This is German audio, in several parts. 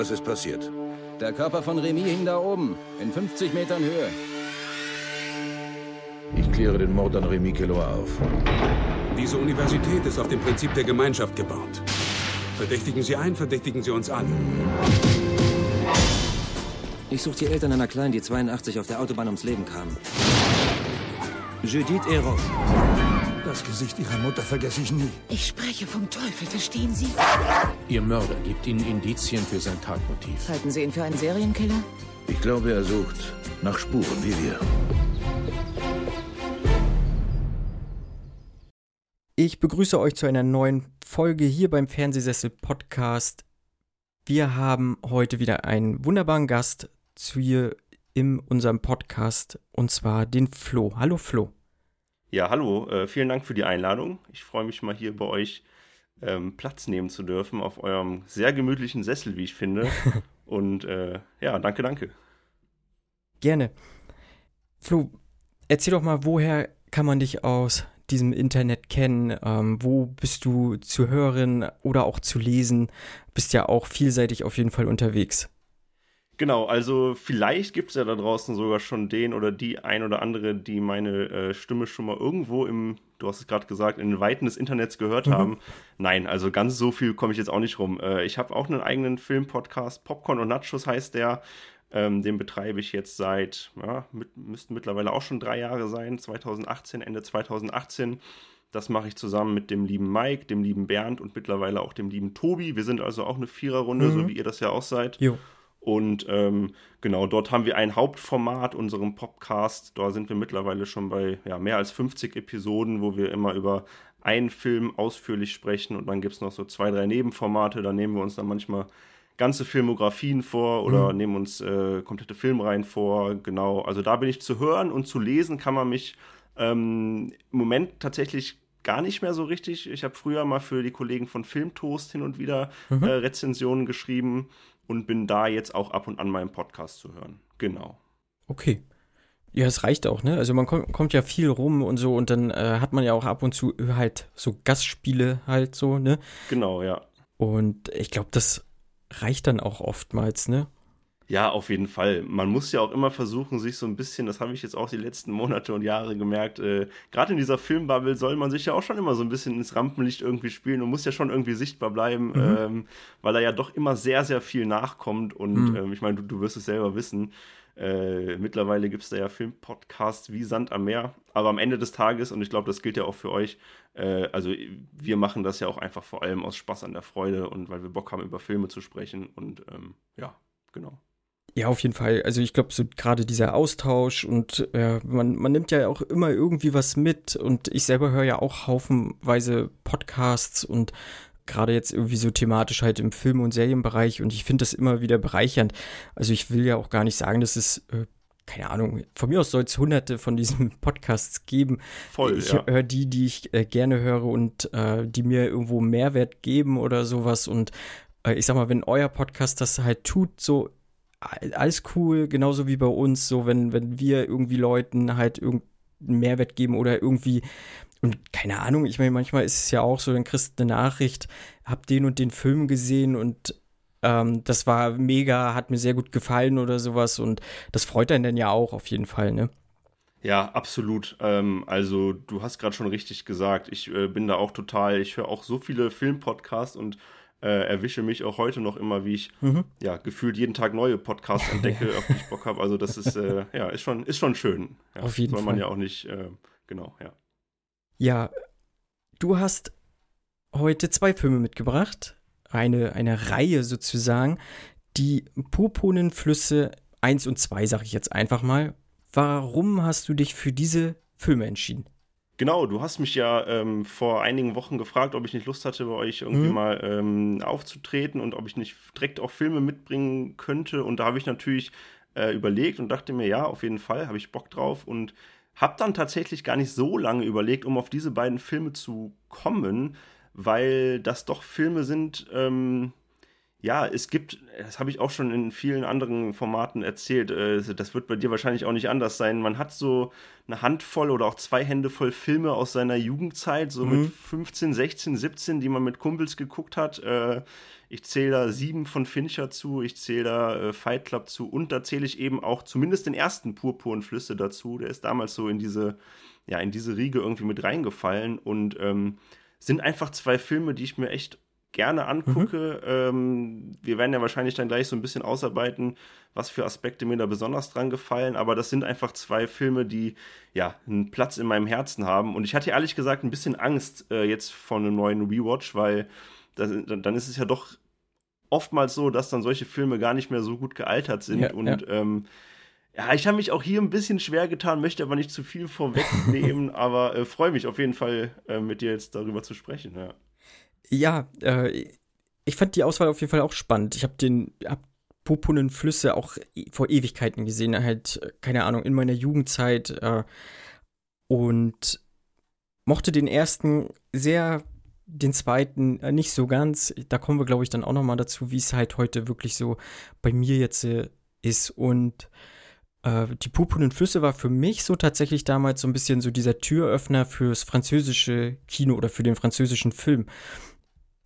Was ist passiert? Der Körper von Remy hing da oben, in 50 Metern Höhe. Ich kläre den Mord an Remy Keloa auf. Diese Universität ist auf dem Prinzip der Gemeinschaft gebaut. Verdächtigen Sie ein, verdächtigen Sie uns alle. Ich suche die Eltern einer Kleinen, die 82 auf der Autobahn ums Leben kamen. Judith Eros. Das Gesicht Ihrer Mutter vergesse ich nie. Ich spreche vom Teufel, verstehen Sie? Ihr Mörder gibt Ihnen Indizien für sein Tatmotiv. Halten Sie ihn für einen Serienkiller? Ich glaube, er sucht nach Spuren wie wir. Ich begrüße euch zu einer neuen Folge hier beim Fernsehsessel Podcast. Wir haben heute wieder einen wunderbaren Gast zu hier in unserem Podcast und zwar den Flo. Hallo Flo. Ja, hallo, äh, vielen Dank für die Einladung. Ich freue mich mal hier bei euch ähm, Platz nehmen zu dürfen auf eurem sehr gemütlichen Sessel, wie ich finde. und äh, ja, danke, danke. Gerne. Flo, erzähl doch mal, woher kann man dich aus diesem Internet kennen? Ähm, wo bist du zu hören oder auch zu lesen? Bist ja auch vielseitig auf jeden Fall unterwegs. Genau, also vielleicht gibt es ja da draußen sogar schon den oder die ein oder andere, die meine äh, Stimme schon mal irgendwo im, du hast es gerade gesagt, in den Weiten des Internets gehört mhm. haben. Nein, also ganz so viel komme ich jetzt auch nicht rum. Äh, ich habe auch einen eigenen Filmpodcast, Popcorn und Nachos heißt der. Ähm, den betreibe ich jetzt seit, ja, mit, müssten mittlerweile auch schon drei Jahre sein, 2018, Ende 2018. Das mache ich zusammen mit dem lieben Mike, dem lieben Bernd und mittlerweile auch dem lieben Tobi. Wir sind also auch eine Viererrunde, mhm. so wie ihr das ja auch seid. Jo. Und ähm, genau, dort haben wir ein Hauptformat, unserem Podcast. Da sind wir mittlerweile schon bei ja, mehr als 50 Episoden, wo wir immer über einen Film ausführlich sprechen. Und dann gibt es noch so zwei, drei Nebenformate. Da nehmen wir uns dann manchmal ganze Filmografien vor oder mhm. nehmen uns äh, komplette Filmreihen vor. Genau, also da bin ich zu hören und zu lesen kann man mich ähm, im Moment tatsächlich gar nicht mehr so richtig. Ich habe früher mal für die Kollegen von Filmtoast hin und wieder mhm. äh, Rezensionen geschrieben und bin da jetzt auch ab und an meinem Podcast zu hören. Genau. Okay. Ja, es reicht auch, ne? Also man kommt, kommt ja viel rum und so und dann äh, hat man ja auch ab und zu halt so Gastspiele halt so, ne? Genau, ja. Und ich glaube, das reicht dann auch oftmals, ne? Ja, auf jeden Fall. Man muss ja auch immer versuchen, sich so ein bisschen, das habe ich jetzt auch die letzten Monate und Jahre gemerkt, äh, gerade in dieser Filmbubble soll man sich ja auch schon immer so ein bisschen ins Rampenlicht irgendwie spielen und muss ja schon irgendwie sichtbar bleiben, mhm. ähm, weil da ja doch immer sehr, sehr viel nachkommt und mhm. ähm, ich meine, du, du wirst es selber wissen. Äh, mittlerweile gibt es da ja Filmpodcasts wie Sand am Meer, aber am Ende des Tages, und ich glaube, das gilt ja auch für euch, äh, also wir machen das ja auch einfach vor allem aus Spaß an der Freude und weil wir Bock haben, über Filme zu sprechen und ähm, ja, genau. Ja, auf jeden Fall. Also ich glaube, so gerade dieser Austausch und äh, man, man nimmt ja auch immer irgendwie was mit und ich selber höre ja auch haufenweise Podcasts und gerade jetzt irgendwie so thematisch halt im Film- und Serienbereich und ich finde das immer wieder bereichernd. Also ich will ja auch gar nicht sagen, dass es, äh, keine Ahnung, von mir aus soll es hunderte von diesen Podcasts geben. Voll, ich ja. höre die, die ich äh, gerne höre und äh, die mir irgendwo Mehrwert geben oder sowas und äh, ich sag mal, wenn euer Podcast das halt tut, so alles cool, genauso wie bei uns, so wenn, wenn wir irgendwie Leuten halt irgendeinen Mehrwert geben oder irgendwie, und keine Ahnung, ich meine, manchmal ist es ja auch so, dann kriegst du eine Nachricht, hab den und den Film gesehen und ähm, das war mega, hat mir sehr gut gefallen oder sowas und das freut einen dann ja auch auf jeden Fall, ne? Ja, absolut. Ähm, also du hast gerade schon richtig gesagt, ich äh, bin da auch total, ich höre auch so viele Filmpodcasts und äh, erwische mich auch heute noch immer, wie ich mhm. ja gefühlt jeden Tag neue Podcasts entdecke, auf die ich Bock habe. Also das ist äh, ja ist schon ist schon schön. Ja, auf jeden soll Fall. man ja auch nicht äh, genau ja. Ja, du hast heute zwei Filme mitgebracht, eine eine Reihe sozusagen, die purpurnen Flüsse 1 und 2, sag ich jetzt einfach mal. Warum hast du dich für diese Filme entschieden? Genau, du hast mich ja ähm, vor einigen Wochen gefragt, ob ich nicht Lust hatte, bei euch irgendwie mhm. mal ähm, aufzutreten und ob ich nicht direkt auch Filme mitbringen könnte. Und da habe ich natürlich äh, überlegt und dachte mir, ja, auf jeden Fall, habe ich Bock drauf und habe dann tatsächlich gar nicht so lange überlegt, um auf diese beiden Filme zu kommen, weil das doch Filme sind, ähm, ja, es gibt, das habe ich auch schon in vielen anderen Formaten erzählt, äh, das wird bei dir wahrscheinlich auch nicht anders sein. Man hat so eine Handvoll oder auch zwei Hände voll Filme aus seiner Jugendzeit, so mhm. mit 15, 16, 17, die man mit Kumpels geguckt hat. Äh, ich zähle da sieben von Fincher zu, ich zähle da äh, Fight Club zu und da zähle ich eben auch zumindest den ersten Purpurn Flüsse dazu. Der ist damals so in diese, ja, in diese Riege irgendwie mit reingefallen und ähm, sind einfach zwei Filme, die ich mir echt gerne angucke. Mhm. Ähm, wir werden ja wahrscheinlich dann gleich so ein bisschen ausarbeiten, was für Aspekte mir da besonders dran gefallen. Aber das sind einfach zwei Filme, die ja einen Platz in meinem Herzen haben. Und ich hatte ehrlich gesagt ein bisschen Angst äh, jetzt von einem neuen Rewatch, weil das, dann ist es ja doch oftmals so, dass dann solche Filme gar nicht mehr so gut gealtert sind. Ja, und ja. Ähm, ja, ich habe mich auch hier ein bisschen schwer getan, möchte aber nicht zu viel vorwegnehmen, aber äh, freue mich auf jeden Fall, äh, mit dir jetzt darüber zu sprechen. Ja. Ja, äh, ich fand die Auswahl auf jeden Fall auch spannend. Ich habe den hab Popunen Flüsse auch e, vor Ewigkeiten gesehen, halt, keine Ahnung, in meiner Jugendzeit äh, und mochte den ersten sehr, den zweiten äh, nicht so ganz. Da kommen wir, glaube ich, dann auch noch mal dazu, wie es halt heute wirklich so bei mir jetzt äh, ist und äh, die Purpurnen Flüsse war für mich so tatsächlich damals so ein bisschen so dieser Türöffner fürs französische Kino oder für den französischen Film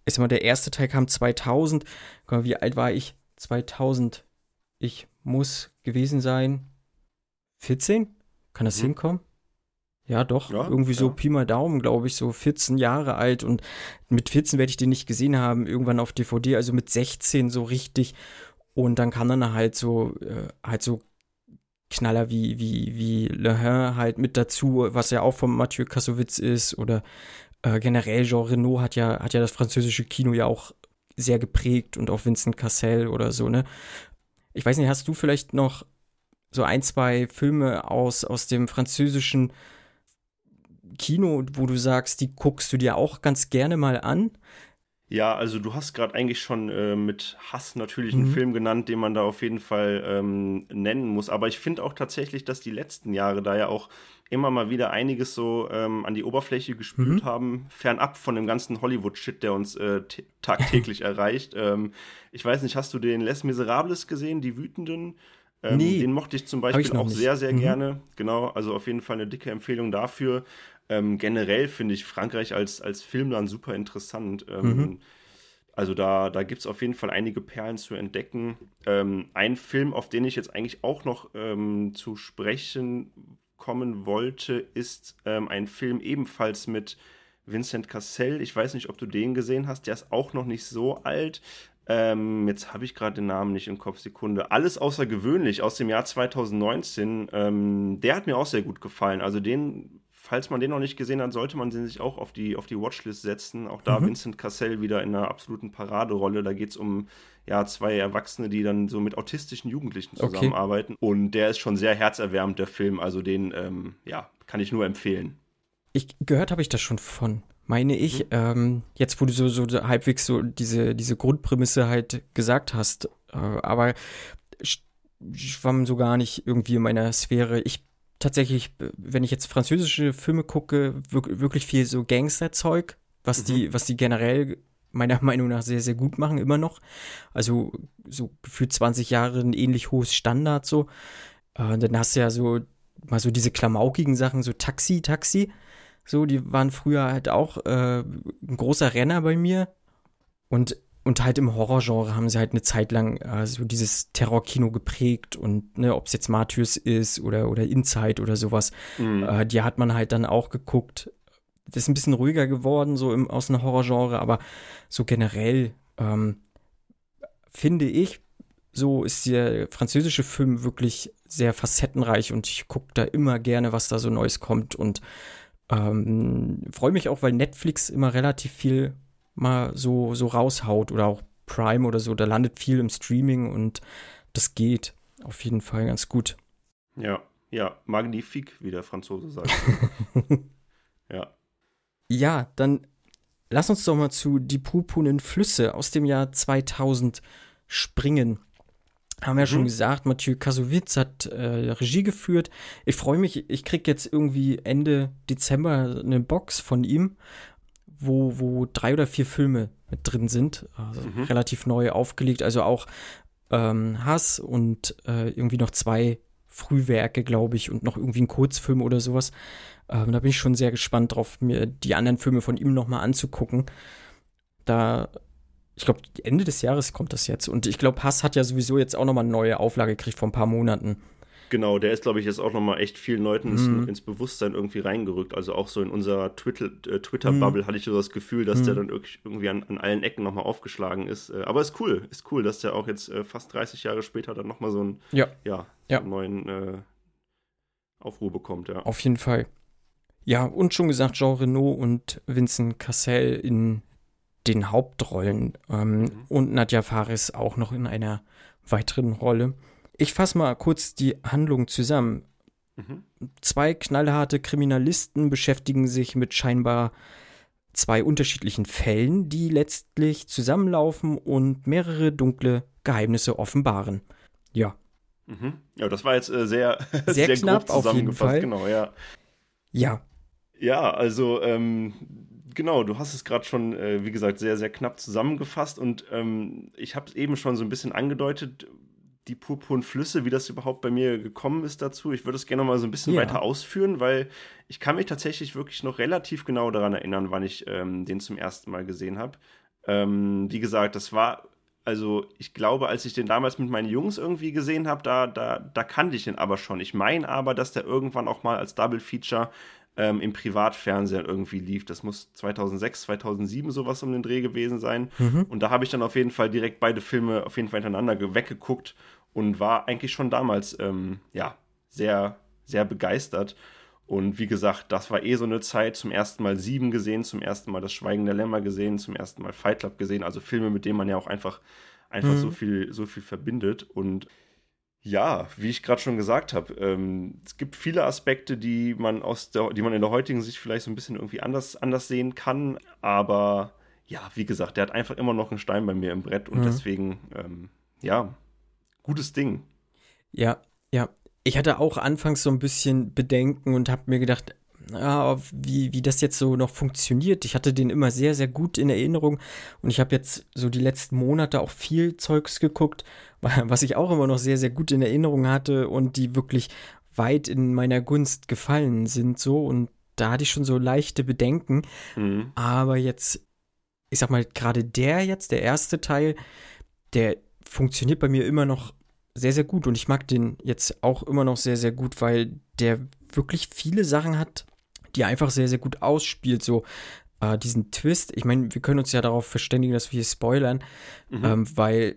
ich sag mal, der erste Teil kam 2000. Wie alt war ich? 2000. Ich muss gewesen sein 14? Kann das mhm. hinkommen? Ja, doch. Ja, irgendwie so Pi mal Daumen, glaube ich, so 14 Jahre alt. Und mit 14 werde ich den nicht gesehen haben, irgendwann auf DVD, also mit 16 so richtig. Und dann kann dann halt so, äh, halt so Knaller wie, wie, wie Le Hain halt mit dazu, was ja auch von Mathieu Kassowitz ist, oder äh, generell Jean Reno hat ja, hat ja das französische Kino ja auch sehr geprägt und auch Vincent Cassel oder so, ne? Ich weiß nicht, hast du vielleicht noch so ein, zwei Filme aus, aus dem französischen Kino, wo du sagst, die guckst du dir auch ganz gerne mal an? Ja, also du hast gerade eigentlich schon äh, mit Hass natürlich einen mhm. Film genannt, den man da auf jeden Fall ähm, nennen muss. Aber ich finde auch tatsächlich, dass die letzten Jahre da ja auch immer mal wieder einiges so ähm, an die Oberfläche gespült mhm. haben, fernab von dem ganzen Hollywood-Shit, der uns äh, tagtäglich erreicht. Ähm, ich weiß nicht, hast du den Les Miserables gesehen, die Wütenden? Ähm, nee, den mochte ich zum Beispiel ich auch nicht. sehr, sehr mhm. gerne. Genau, also auf jeden Fall eine dicke Empfehlung dafür. Ähm, generell finde ich Frankreich als, als Filmland super interessant. Ähm, mhm. Also da, da gibt es auf jeden Fall einige Perlen zu entdecken. Ähm, ein Film, auf den ich jetzt eigentlich auch noch ähm, zu sprechen kommen wollte, ist ähm, ein Film ebenfalls mit Vincent Cassel. Ich weiß nicht, ob du den gesehen hast. Der ist auch noch nicht so alt. Ähm, jetzt habe ich gerade den Namen nicht im Kopf. Sekunde. Alles außergewöhnlich aus dem Jahr 2019. Ähm, der hat mir auch sehr gut gefallen. Also den, falls man den noch nicht gesehen hat, sollte man den sich auch auf die, auf die Watchlist setzen. Auch da mhm. Vincent Cassel wieder in einer absoluten Paraderolle. Da geht es um ja, zwei Erwachsene, die dann so mit autistischen Jugendlichen zusammenarbeiten. Okay. Und der ist schon sehr herzerwärmend, der Film. Also den, ähm, ja, kann ich nur empfehlen. Ich gehört habe ich das schon von, meine ich. Mhm. Ähm, jetzt, wo du so, so halbwegs so diese, diese Grundprämisse halt gesagt hast. Äh, aber schwamm so gar nicht irgendwie in meiner Sphäre. Ich tatsächlich, wenn ich jetzt französische Filme gucke, wirklich viel so Gangsterzeug, was mhm. die, was die generell meiner Meinung nach sehr, sehr gut machen, immer noch. Also so gefühlt 20 Jahre ein ähnlich hohes Standard so. Äh, dann hast du ja so mal so diese klamaukigen Sachen, so Taxi, Taxi. So, die waren früher halt auch äh, ein großer Renner bei mir. Und, und halt im Horrorgenre haben sie halt eine Zeit lang äh, so dieses Terrorkino geprägt und ne, ob es jetzt Martyrs ist oder, oder Inside oder sowas, mhm. äh, die hat man halt dann auch geguckt das ist ein bisschen ruhiger geworden, so im, aus dem Horrorgenre, aber so generell ähm, finde ich, so ist der französische Film wirklich sehr facettenreich und ich gucke da immer gerne, was da so Neues kommt und ähm, freue mich auch, weil Netflix immer relativ viel mal so, so raushaut oder auch Prime oder so, da landet viel im Streaming und das geht auf jeden Fall ganz gut. Ja, ja, magnifique, wie der Franzose sagt. ja. Ja, dann lass uns doch mal zu Die purpurnen Flüsse aus dem Jahr 2000 springen. Haben wir ja mhm. schon gesagt, Mathieu Kassowitz hat äh, Regie geführt. Ich freue mich, ich kriege jetzt irgendwie Ende Dezember eine Box von ihm, wo, wo drei oder vier Filme mit drin sind. Also mhm. Relativ neu aufgelegt. Also auch ähm, Hass und äh, irgendwie noch zwei Frühwerke, glaube ich, und noch irgendwie ein Kurzfilm oder sowas. Ähm, da bin ich schon sehr gespannt drauf, mir die anderen Filme von ihm nochmal anzugucken. Da, ich glaube, Ende des Jahres kommt das jetzt. Und ich glaube, Hass hat ja sowieso jetzt auch nochmal eine neue Auflage gekriegt vor ein paar Monaten. Genau, der ist, glaube ich, jetzt auch nochmal echt vielen Leuten ins, mhm. ins, Bewusstsein irgendwie reingerückt. Also auch so in unserer äh, Twitter-Bubble äh, Twitter mhm. hatte ich so das Gefühl, dass mhm. der dann irgendwie an, an allen Ecken nochmal aufgeschlagen ist. Äh, aber ist cool, ist cool, dass der auch jetzt äh, fast 30 Jahre später dann nochmal so einen, ja. Ja, ja. So neuen Aufruhr bekommt, ja. Auf jeden Fall. Ja, und schon gesagt, Jean Renault und Vincent Cassel in den Hauptrollen ähm, mhm. und Nadja Faris auch noch in einer weiteren Rolle. Ich fasse mal kurz die Handlung zusammen. Mhm. Zwei knallharte Kriminalisten beschäftigen sich mit scheinbar zwei unterschiedlichen Fällen, die letztlich zusammenlaufen und mehrere dunkle Geheimnisse offenbaren. Ja. Mhm. Ja, das war jetzt äh, sehr, sehr, sehr knapp jeden Fall. Genau, ja. Ja. Ja, also ähm, genau, du hast es gerade schon, äh, wie gesagt, sehr, sehr knapp zusammengefasst und ähm, ich habe es eben schon so ein bisschen angedeutet, die purpurnen Flüsse, wie das überhaupt bei mir gekommen ist dazu. Ich würde es gerne noch mal so ein bisschen ja. weiter ausführen, weil ich kann mich tatsächlich wirklich noch relativ genau daran erinnern, wann ich ähm, den zum ersten Mal gesehen habe. Ähm, wie gesagt, das war, also ich glaube, als ich den damals mit meinen Jungs irgendwie gesehen habe, da, da, da kannte ich den aber schon. Ich meine aber, dass der irgendwann auch mal als Double Feature ähm, im Privatfernsehen irgendwie lief. Das muss 2006, 2007 sowas um den Dreh gewesen sein. Mhm. Und da habe ich dann auf jeden Fall direkt beide Filme auf jeden Fall hintereinander weggeguckt und war eigentlich schon damals ähm, ja sehr sehr begeistert. Und wie gesagt, das war eh so eine Zeit, zum ersten Mal Sieben gesehen, zum ersten Mal Das Schweigen der Lämmer gesehen, zum ersten Mal Fight Club gesehen, also Filme, mit denen man ja auch einfach, einfach mhm. so viel, so viel verbindet. Und ja, wie ich gerade schon gesagt habe, ähm, es gibt viele Aspekte, die man aus der, die man in der heutigen Sicht vielleicht so ein bisschen irgendwie anders, anders sehen kann. Aber ja, wie gesagt, der hat einfach immer noch einen Stein bei mir im Brett und mhm. deswegen, ähm, ja, gutes Ding. Ja, ja. Ich hatte auch anfangs so ein bisschen Bedenken und habe mir gedacht, wie, wie das jetzt so noch funktioniert. Ich hatte den immer sehr, sehr gut in Erinnerung und ich habe jetzt so die letzten Monate auch viel Zeugs geguckt was ich auch immer noch sehr, sehr gut in Erinnerung hatte und die wirklich weit in meiner Gunst gefallen sind, so. Und da hatte ich schon so leichte Bedenken. Mhm. Aber jetzt, ich sag mal, gerade der jetzt, der erste Teil, der funktioniert bei mir immer noch sehr, sehr gut. Und ich mag den jetzt auch immer noch sehr, sehr gut, weil der wirklich viele Sachen hat, die einfach sehr, sehr gut ausspielt. So äh, diesen Twist. Ich meine, wir können uns ja darauf verständigen, dass wir hier spoilern, mhm. ähm, weil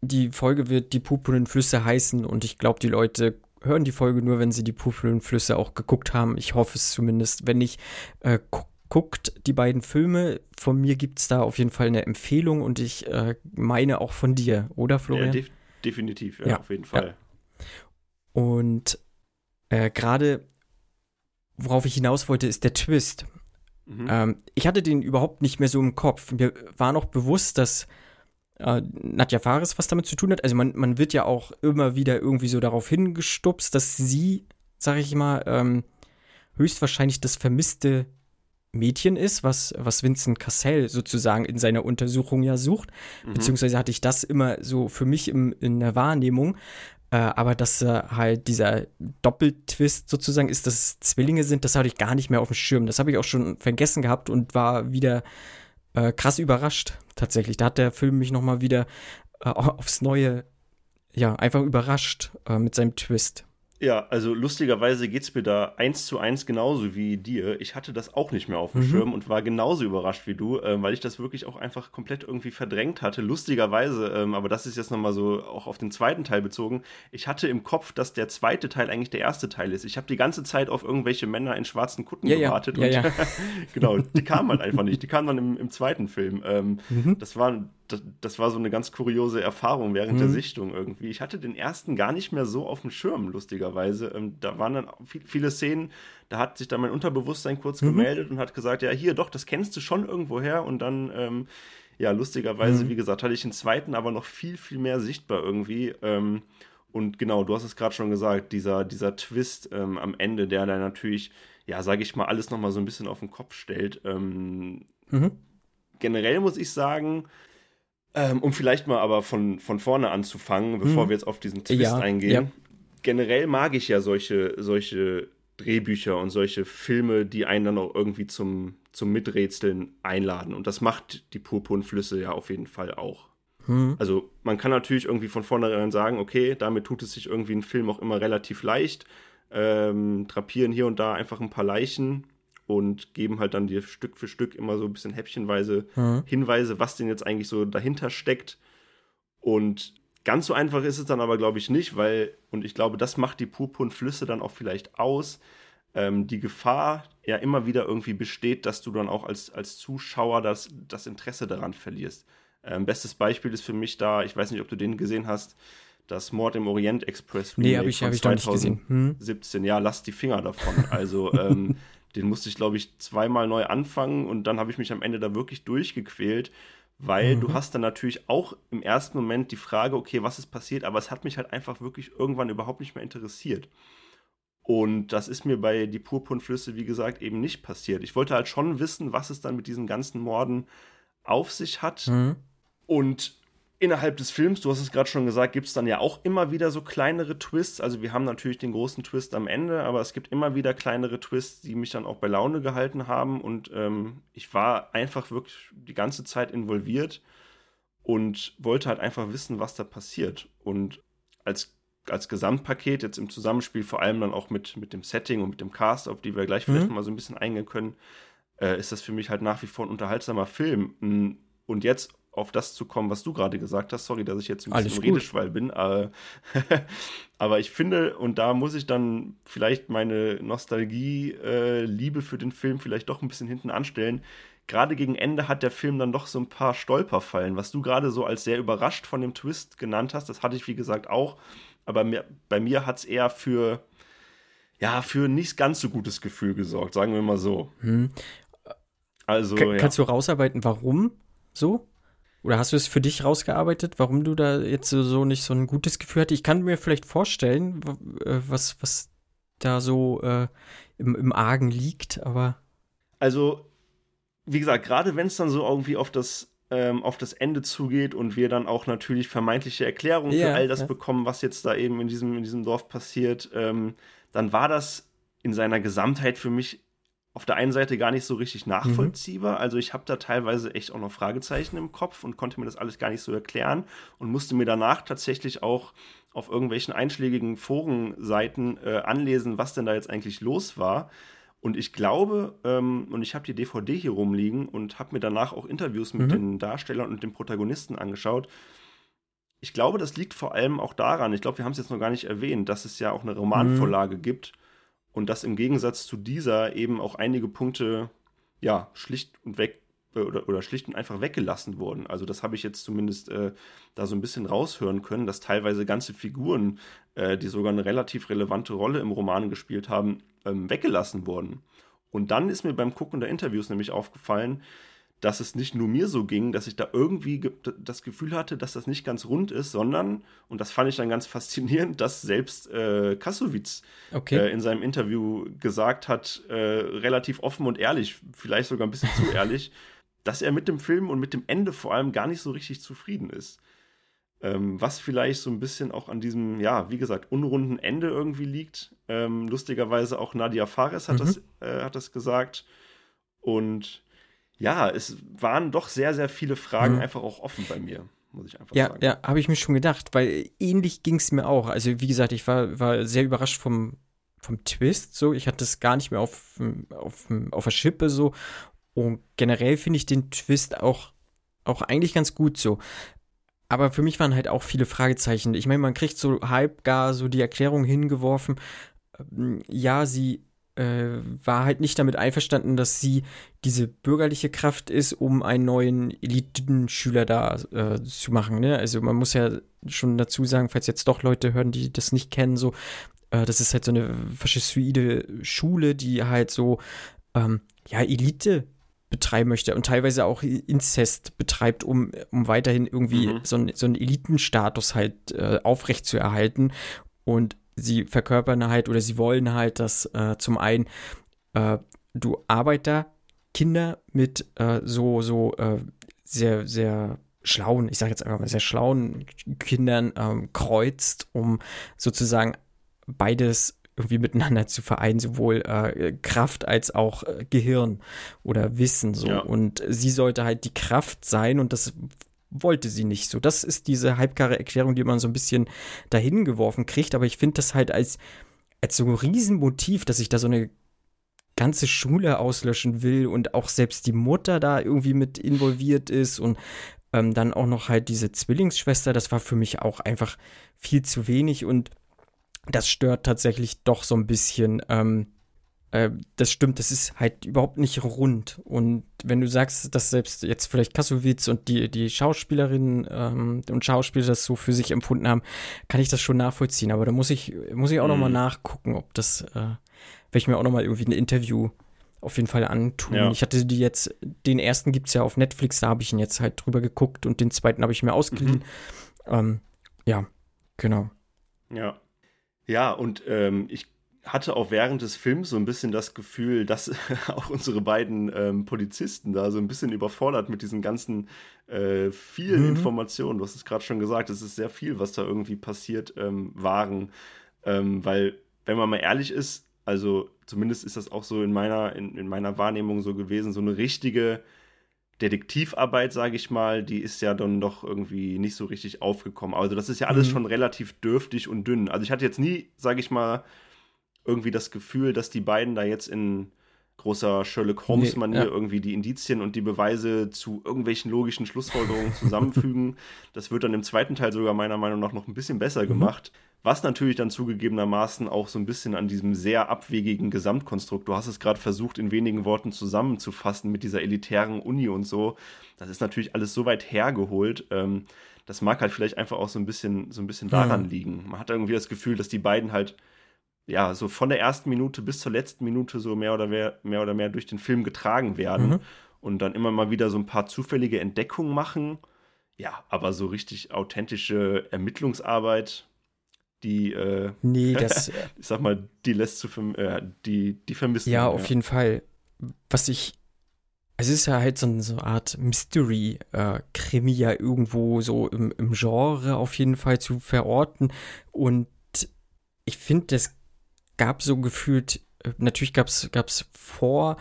die Folge wird die purpurnen Flüsse heißen und ich glaube, die Leute hören die Folge nur, wenn sie die purpurnen Flüsse auch geguckt haben. Ich hoffe es zumindest. Wenn nicht, äh, gu guckt die beiden Filme. Von mir gibt es da auf jeden Fall eine Empfehlung und ich äh, meine auch von dir, oder Florian? Ja, def definitiv, ja, ja, auf jeden Fall. Ja. Und äh, gerade worauf ich hinaus wollte, ist der Twist. Mhm. Ähm, ich hatte den überhaupt nicht mehr so im Kopf. Mir war noch bewusst, dass äh, Nadja Fares was damit zu tun hat. Also man, man wird ja auch immer wieder irgendwie so darauf hingestupst, dass sie, sag ich mal, ähm, höchstwahrscheinlich das vermisste Mädchen ist, was, was Vincent Cassell sozusagen in seiner Untersuchung ja sucht. Mhm. Beziehungsweise hatte ich das immer so für mich im, in der Wahrnehmung. Äh, aber dass äh, halt dieser Doppeltwist sozusagen ist, dass es Zwillinge sind, das hatte ich gar nicht mehr auf dem Schirm. Das habe ich auch schon vergessen gehabt und war wieder äh, krass überrascht, tatsächlich. Da hat der Film mich nochmal wieder äh, aufs Neue, ja, einfach überrascht äh, mit seinem Twist. Ja, also lustigerweise geht es mir da eins zu eins genauso wie dir. Ich hatte das auch nicht mehr auf dem mhm. Schirm und war genauso überrascht wie du, äh, weil ich das wirklich auch einfach komplett irgendwie verdrängt hatte. Lustigerweise, ähm, aber das ist jetzt nochmal so auch auf den zweiten Teil bezogen. Ich hatte im Kopf, dass der zweite Teil eigentlich der erste Teil ist. Ich habe die ganze Zeit auf irgendwelche Männer in schwarzen Kutten ja, gewartet. Ja, ja, ja. genau, die kamen halt einfach nicht. Die kamen dann im, im zweiten Film. Ähm, mhm. Das war das, das, war so eine ganz kuriose Erfahrung während mhm. der Sichtung irgendwie. Ich hatte den ersten gar nicht mehr so auf dem Schirm, lustigerweise. Ähm, da waren dann viel, viele Szenen, da hat sich dann mein Unterbewusstsein kurz mhm. gemeldet und hat gesagt, ja, hier, doch, das kennst du schon irgendwoher. Und dann, ähm, ja, lustigerweise, mhm. wie gesagt, hatte ich den zweiten aber noch viel, viel mehr sichtbar irgendwie. Ähm, und genau, du hast es gerade schon gesagt, dieser, dieser Twist ähm, am Ende, der da natürlich, ja, sage ich mal, alles nochmal so ein bisschen auf den Kopf stellt. Ähm, mhm generell muss ich sagen, ähm, um vielleicht mal aber von, von vorne anzufangen, bevor Hm. wir jetzt auf diesen Twist Ja, eingehen. ja. Generell mag ich ja solche, solche Drehbücher und solche Filme, die einen dann auch irgendwie zum, zum Miträtseln einladen. Und das macht die Purpurnflüsse ja auf jeden Fall auch. Hm. Also man kann natürlich irgendwie von vornherein sagen, okay, damit tut es sich irgendwie ein Film auch immer relativ leicht, ähm, drapieren hier und da einfach ein paar Leichen und geben halt dann dir Stück für Stück immer so ein bisschen häppchenweise Mhm. Hinweise, was denn jetzt eigentlich so dahinter steckt. Und ganz so einfach ist es dann aber, glaube ich, nicht, weil, und ich glaube, das macht die Purpurnflüsse dann auch vielleicht aus, ähm, die Gefahr ja immer wieder irgendwie besteht, dass du dann auch als, als Zuschauer das, das Interesse daran verlierst. Ähm, bestes Beispiel ist für mich da, ich weiß nicht, ob du den gesehen hast, das Mord im Orient Express Nee, habe ich, von hab ich noch nicht gesehen. Hm. 17, ja, lass die Finger davon. Also, ähm, den musste ich, glaube ich, zweimal neu anfangen und dann habe ich mich am Ende da wirklich durchgequält, weil Mhm. du hast dann natürlich auch im ersten Moment die Frage, okay, was ist passiert, aber es hat mich halt einfach wirklich irgendwann überhaupt nicht mehr interessiert. Und das ist mir bei Die Purpurnflüsse, wie gesagt, eben nicht passiert. Ich wollte halt schon wissen, was es dann mit diesen ganzen Morden auf sich hat. Mhm. Und innerhalb des Films, du hast es gerade schon gesagt, gibt es dann ja auch immer wieder so kleinere Twists. Also wir haben natürlich den großen Twist am Ende, aber es gibt immer wieder kleinere Twists, die mich dann auch bei Laune gehalten haben. Und ähm, ich war einfach wirklich die ganze Zeit involviert und wollte halt einfach wissen, was da passiert. Und als, als Gesamtpaket, jetzt im Zusammenspiel, vor allem dann auch mit, mit dem Setting und mit dem Cast, auf die wir gleich vielleicht Mhm. mal so ein bisschen eingehen können, äh, ist das für mich halt nach wie vor ein unterhaltsamer Film. Mm, Und jetzt auf das zu kommen, was du gerade gesagt hast, sorry, dass ich jetzt ein bisschen Alles. Redeschwall bin, aber, aber ich finde, und da muss ich dann vielleicht meine Nostalgie-Liebe für den Film vielleicht doch ein bisschen hinten anstellen. Gerade gegen Ende hat der Film dann doch so ein paar Stolperfallen, was du gerade so als sehr überrascht von dem Twist genannt hast. Das hatte ich, wie gesagt, auch. Aber mir, bei mir hat es eher für, ja, für ein nicht ganz so gutes Gefühl gesorgt, sagen wir mal so. Hm. Also, Ka- ja. Kannst du rausarbeiten, warum so? Oder hast du es für dich rausgearbeitet, warum du da jetzt so, nicht so ein gutes Gefühl hattest? Ich kann mir vielleicht vorstellen, äh, was, was da so äh, im, im Argen liegt, aber. Also, wie gesagt, gerade wenn es dann so irgendwie auf das, ähm, auf das Ende zugeht und wir dann auch natürlich vermeintliche Erklärungen für Ja, all das ja. bekommen, was jetzt da eben in diesem, in diesem Dorf passiert, ähm, dann war das in seiner Gesamtheit für mich auf der einen Seite gar nicht so richtig nachvollziehbar. Also ich habe da teilweise echt auch noch Fragezeichen im Kopf und konnte mir das alles gar nicht so erklären und musste mir danach tatsächlich auch auf irgendwelchen einschlägigen Forenseiten äh, anlesen, was denn da jetzt eigentlich los war. Und ich glaube, ähm, und ich habe die DVD hier rumliegen und habe mir danach auch Interviews mit Mhm. den Darstellern und den Protagonisten angeschaut. Ich glaube, das liegt vor allem auch daran, ich glaube, wir haben es jetzt noch gar nicht erwähnt, dass es ja auch eine Romanvorlage gibt und dass im Gegensatz zu dieser eben auch einige Punkte ja schlicht und weg äh, oder, oder schlicht und einfach weggelassen wurden. Also das habe ich jetzt zumindest äh, da so ein bisschen raushören können, dass teilweise ganze Figuren, äh, die sogar eine relativ relevante Rolle im Roman gespielt haben, ähm, weggelassen wurden. Und dann ist mir beim Gucken der Interviews nämlich aufgefallen, dass es nicht nur mir so ging, dass ich da irgendwie ge das Gefühl hatte, dass das nicht ganz rund ist, sondern, und das fand ich dann ganz faszinierend, dass selbst äh, Kassowitz Okay. äh, in seinem Interview gesagt hat, äh, relativ offen und ehrlich, vielleicht sogar ein bisschen zu ehrlich, dass er mit dem Film und mit dem Ende vor allem gar nicht so richtig zufrieden ist. Ähm, was vielleicht so ein bisschen auch an diesem, ja, wie gesagt, unrunden Ende irgendwie liegt. Ähm, lustigerweise auch Nadia Fares hat, Mhm. das, äh, hat das gesagt. Und ja, es waren doch sehr, sehr viele Fragen Mhm. einfach auch offen bei mir, muss ich einfach Ja, sagen. ja, habe ich mir schon gedacht, weil ähnlich ging es mir auch. Also, wie gesagt, ich war, war sehr überrascht vom, vom Twist. So, ich hatte es gar nicht mehr auf, auf, auf der Schippe so. Und generell finde ich den Twist auch, auch eigentlich ganz gut so. Aber für mich waren halt auch viele Fragezeichen. Ich meine, man kriegt so halb gar so die Erklärung hingeworfen. ähm, Ja, sie äh, war halt nicht damit einverstanden, dass sie diese bürgerliche Kraft ist, um einen neuen Elitenschüler da äh, zu machen. Ne? Also man muss ja schon dazu sagen, falls jetzt doch Leute hören, die das nicht kennen, so, äh, das ist halt so eine faschistoide Schule, die halt so, ähm, ja, Elite betreiben möchte und teilweise auch Inzest betreibt, um, um weiterhin irgendwie Mhm. so, ein, so einen Elitenstatus halt äh, aufrecht zu erhalten. Und sie verkörpern halt oder sie wollen halt, dass äh, zum einen äh, du Arbeiter Kinder mit äh, so, so äh, sehr, sehr schlauen, ich sage jetzt einfach mal sehr schlauen Kindern ähm, kreuzt, um sozusagen beides irgendwie miteinander zu vereinen, sowohl äh, Kraft als auch äh, Gehirn oder Wissen so. Ja. Und sie sollte halt die Kraft sein und das wollte sie nicht so. Das ist diese halbgare Erklärung, die man so ein bisschen dahin geworfen kriegt, aber ich finde das halt als, als so ein Riesenmotiv, dass ich da so eine ganze Schule auslöschen will und auch selbst die Mutter da irgendwie mit involviert ist und ähm, dann auch noch halt diese Zwillingsschwester, das war für mich auch einfach viel zu wenig und das stört tatsächlich doch so ein bisschen. Ähm, äh, das stimmt, das ist halt überhaupt nicht rund. Und wenn du sagst, dass selbst jetzt vielleicht Kassowitz und die, die Schauspielerinnen ähm, und Schauspieler das so für sich empfunden haben, kann ich das schon nachvollziehen. Aber da muss ich, muss ich auch mhm. noch mal nachgucken, ob das, äh, werde ich mir auch noch mal irgendwie ein Interview auf jeden Fall antun. Ja. Ich hatte die jetzt, den ersten gibt es ja auf Netflix, da habe ich ihn jetzt halt drüber geguckt und den zweiten habe ich mir ausgeliehen. Mhm. Ähm, ja, genau. Ja. Ja, und ähm, ich hatte auch während des Films so ein bisschen das Gefühl, dass auch unsere beiden ähm, Polizisten da so ein bisschen überfordert mit diesen ganzen äh, vielen mhm. Informationen. Du hast es gerade schon gesagt, es ist sehr viel, was da irgendwie passiert, ähm, waren. Ähm, weil, wenn man mal ehrlich ist, also zumindest ist das auch so in meiner, in, in meiner Wahrnehmung so gewesen, so eine richtige Detektivarbeit, sage ich mal, die ist ja dann doch irgendwie nicht so richtig aufgekommen. Also das ist ja alles mhm. schon relativ dürftig und dünn. Also ich hatte jetzt nie, sage ich mal, irgendwie das Gefühl, dass die beiden da jetzt in großer Sherlock Holmes-Manier nee, ja. irgendwie die Indizien und die Beweise zu irgendwelchen logischen Schlussfolgerungen zusammenfügen. das wird dann im zweiten Teil sogar meiner Meinung nach noch ein bisschen besser mhm. gemacht. Was natürlich dann zugegebenermaßen auch so ein bisschen an diesem sehr abwegigen Gesamtkonstrukt, du hast es gerade versucht, in wenigen Worten zusammenzufassen mit dieser elitären Uni und so. Das ist natürlich alles so weit hergeholt. Ähm, das mag halt vielleicht einfach auch so ein bisschen, so ein bisschen daran mhm. liegen. Man hat irgendwie das Gefühl, dass die beiden halt ja, so von der ersten Minute bis zur letzten Minute so mehr oder mehr, mehr, oder mehr durch den Film getragen werden mhm. und dann immer mal wieder so ein paar zufällige Entdeckungen machen. Ja, aber so richtig authentische Ermittlungsarbeit, die, äh, nee, das, ich sag mal, die lässt zu, äh, die, die vermissen. Ja, auf ja. jeden Fall. Was ich, es ist ja halt so eine, so eine Art Mystery-Krimi äh, ja irgendwo so im, im Genre auf jeden Fall zu verorten und ich finde, das gab so gefühlt, äh, natürlich gab es vor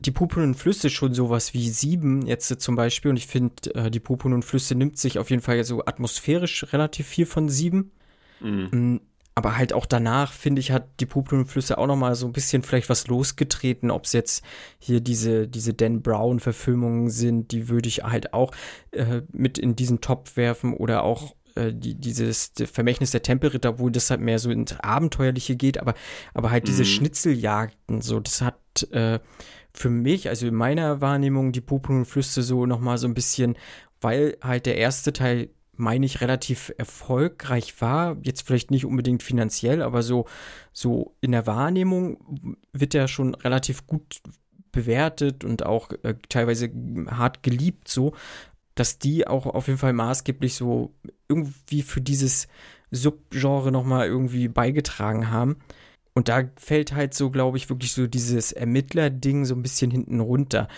die und Flüsse schon sowas wie sieben jetzt zum Beispiel und ich finde, äh, die und Flüsse nimmt sich auf jeden Fall so atmosphärisch relativ viel von sieben. Mhm. Mm, aber halt auch danach, finde ich, hat die und Flüsse auch noch mal so ein bisschen vielleicht was losgetreten, ob es jetzt hier diese, diese Dan Brown-Verfilmungen sind, die würde ich halt auch äh, mit in diesen Topf werfen oder auch äh, die, dieses Vermächtnis der Tempelritter, wo das halt mehr so ins Abenteuerliche geht, aber, aber halt diese mhm. Schnitzeljagden, so, das hat äh, für mich, also in meiner Wahrnehmung, die Puppen und Flüsse so nochmal so ein bisschen, weil halt der erste Teil meine ich, relativ erfolgreich war. Jetzt vielleicht nicht unbedingt finanziell, aber so, so in der Wahrnehmung wird er schon relativ gut bewertet und auch äh, teilweise hart geliebt, so dass die auch auf jeden Fall maßgeblich so irgendwie für dieses Subgenre nochmal irgendwie beigetragen haben. Und da fällt halt so, glaube ich, wirklich so dieses Ermittler-Ding so ein bisschen hinten runter.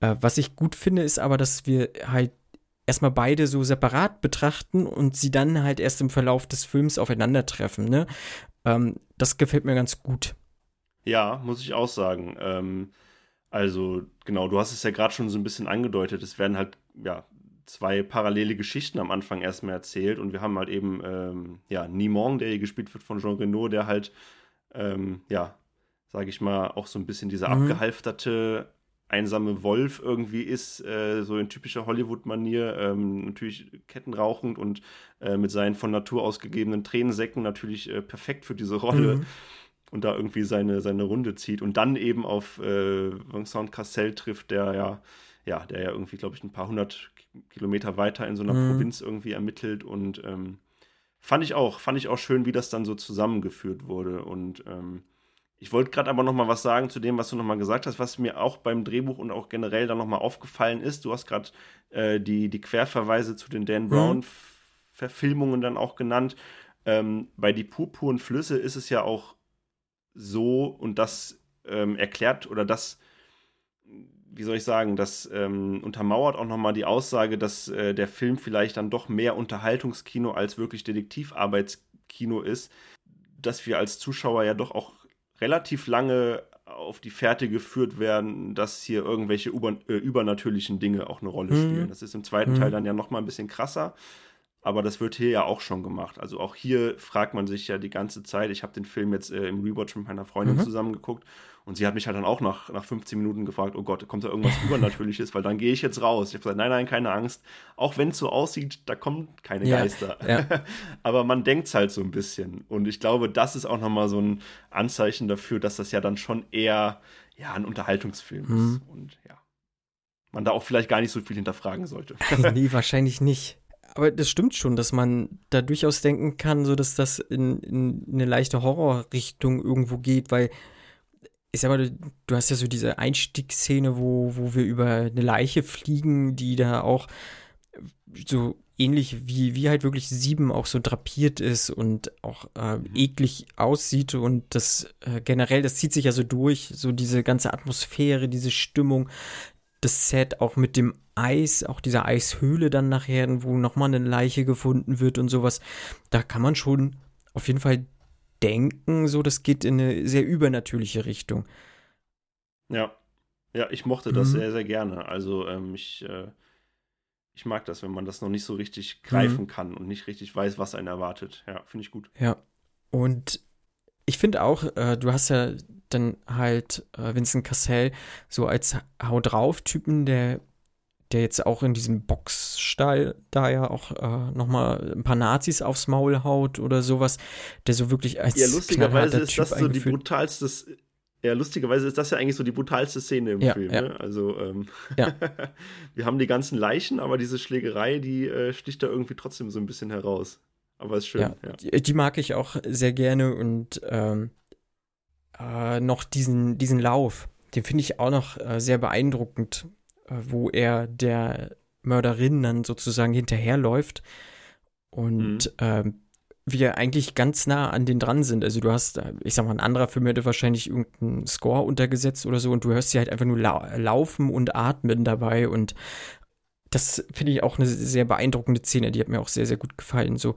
Äh, was ich gut finde, ist aber, dass wir halt erstmal beide so separat betrachten und sie dann halt erst im Verlauf des Films aufeinandertreffen. Ne? Ähm, das gefällt mir ganz gut. Ja, muss ich auch sagen. Ähm, also, genau, du hast es ja gerade schon so ein bisschen angedeutet. Es werden halt, ja, zwei parallele Geschichten am Anfang erstmal erzählt und wir haben halt eben, ähm, ja, Nimon, der hier gespielt wird von Jean Reno, der halt, ähm, ja, sage ich mal, auch so ein bisschen dieser mhm. abgehalfterte, einsame Wolf irgendwie ist, äh, so in typischer Hollywood-Manier, ähm, natürlich kettenrauchend und äh, mit seinen von Natur aus gegebenen Tränensäcken natürlich äh, perfekt für diese Rolle. Mhm. Und da irgendwie seine, seine Runde zieht und dann eben auf äh, Vincent Cassel trifft, der ja, ja, der ja irgendwie, glaube ich, ein paar hundert Kilometer weiter in so einer mhm. Provinz irgendwie ermittelt und ähm, fand ich auch, fand ich auch schön, wie das dann so zusammengeführt wurde und ähm, ich wollte gerade aber noch mal was sagen zu dem, was du noch mal gesagt hast, was mir auch beim Drehbuch und auch generell dann noch mal aufgefallen ist. Du hast gerade äh, die, die Querverweise zu den Dan Brown-Verfilmungen mhm. dann auch genannt. Ähm, bei Die purpuren Flüsse ist es ja auch so, und das ähm, erklärt oder das wie soll ich sagen, das ähm, untermauert auch nochmal die Aussage, dass äh, der Film vielleicht dann doch mehr Unterhaltungskino als wirklich Detektivarbeitskino ist, dass wir als Zuschauer ja doch auch relativ lange auf die Fährte geführt werden, dass hier irgendwelche über, äh, übernatürlichen Dinge auch eine Rolle mhm. spielen. Das ist im zweiten mhm. Teil dann ja nochmal ein bisschen krasser. Aber das wird hier ja auch schon gemacht. Also auch hier fragt man sich ja die ganze Zeit. Ich habe den Film jetzt äh, im Rewatch mit meiner Freundin mhm. zusammengeguckt und sie hat mich halt dann auch nach, nach 15 Minuten gefragt, oh Gott, kommt da irgendwas Übernatürliches, weil dann gehe ich jetzt raus. Ich habe gesagt, nein, nein, keine Angst. Auch wenn es so aussieht, da kommen keine ja, Geister. Ja. Aber man denkt es halt so ein bisschen. Und ich glaube, das ist auch nochmal so ein Anzeichen dafür, dass das ja dann schon eher ja, ein Unterhaltungsfilm mhm. ist. Und ja, man da auch vielleicht gar nicht so viel hinterfragen sollte. nee, wahrscheinlich nicht aber das stimmt schon, dass man da durchaus denken kann, so dass das in, in eine leichte Horrorrichtung irgendwo geht, weil ich sag mal, du hast ja so diese Einstiegsszene, wo, wo wir über eine Leiche fliegen, die da auch so ähnlich wie, wie halt wirklich sieben auch so drapiert ist und auch äh, mhm. eklig aussieht und das äh, generell, das zieht sich ja so durch, so diese ganze Atmosphäre, diese Stimmung, das Set auch mit dem Eis, auch dieser Eishöhle dann nachher, wo nochmal eine Leiche gefunden wird und sowas, da kann man schon auf jeden Fall denken, so das geht in eine sehr übernatürliche Richtung. Ja, ja, ich mochte das mhm. sehr, sehr gerne. Also ähm, ich, äh, ich mag das, wenn man das noch nicht so richtig greifen mhm. kann und nicht richtig weiß, was einen erwartet. Ja, finde ich gut. Ja, und ich finde auch, äh, du hast ja dann halt äh, Vincent Cassell so als Hau drauf-Typen, der der jetzt auch in diesem Boxstall da ja auch äh, nochmal ein paar Nazis aufs Maul haut oder sowas, der so wirklich als Ja, lustigerweise ist das so die brutalste, ja, lustigerweise ist das ja eigentlich so die brutalste Szene im ja, Film. Ja. Ne? Also, ähm, ja. wir haben die ganzen Leichen, aber diese Schlägerei, die äh, sticht da irgendwie trotzdem so ein bisschen heraus. Aber ist schön. Ja, die, die, mag ich auch sehr gerne und ähm, äh, noch diesen, diesen Lauf, den finde ich auch noch äh, sehr beeindruckend wo er der Mörderin dann sozusagen hinterherläuft und mhm. ähm, wir eigentlich ganz nah an den dran sind. Also du hast, ich sag mal, ein anderer Film hätte wahrscheinlich irgendeinen Score untergesetzt oder so und du hörst sie halt einfach nur lau laufen und atmen dabei und das finde ich auch eine sehr beeindruckende Szene, die hat mir auch sehr, sehr gut gefallen. So,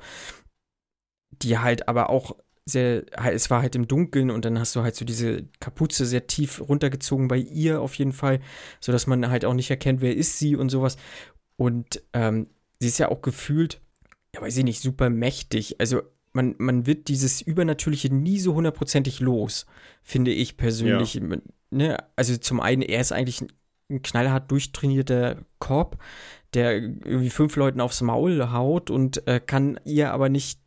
die halt aber auch sehr, es war halt im Dunkeln und dann hast du halt so diese Kapuze sehr tief runtergezogen bei ihr auf jeden Fall, sodass man halt auch nicht erkennt, wer ist sie und sowas. Und ähm, sie ist ja auch gefühlt, ja weiß ich nicht, super mächtig. Also man, man wird dieses Übernatürliche nie so hundertprozentig los, finde ich persönlich. Ja. Ne? Also zum einen, er ist eigentlich ein knallhart durchtrainierter Korb, der irgendwie fünf Leuten aufs Maul haut und äh, kann ihr aber nicht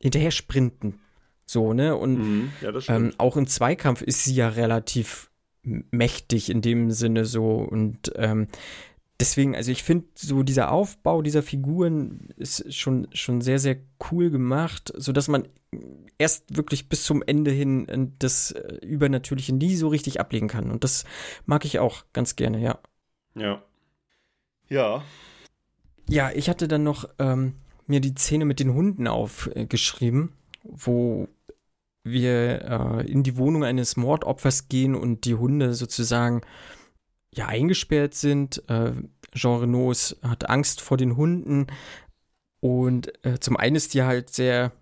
hinterher sprinten. So, ne? Und mhm, ja, ähm, auch im Zweikampf ist sie ja relativ mächtig in dem Sinne so. Und ähm, deswegen, also ich finde, so dieser Aufbau dieser Figuren ist schon, schon sehr, sehr cool gemacht, sodass man erst wirklich bis zum Ende hin äh, das äh, Übernatürliche nie so richtig ablegen kann. Und das mag ich auch ganz gerne, ja. Ja. Ja. Ja, ich hatte dann noch ähm, mir die Szene mit den Hunden aufgeschrieben, wo wir äh, in die Wohnung eines Mordopfers gehen und die Hunde sozusagen ja eingesperrt sind. Äh, Jean Renault hat Angst vor den Hunden und äh, zum einen ist die halt sehr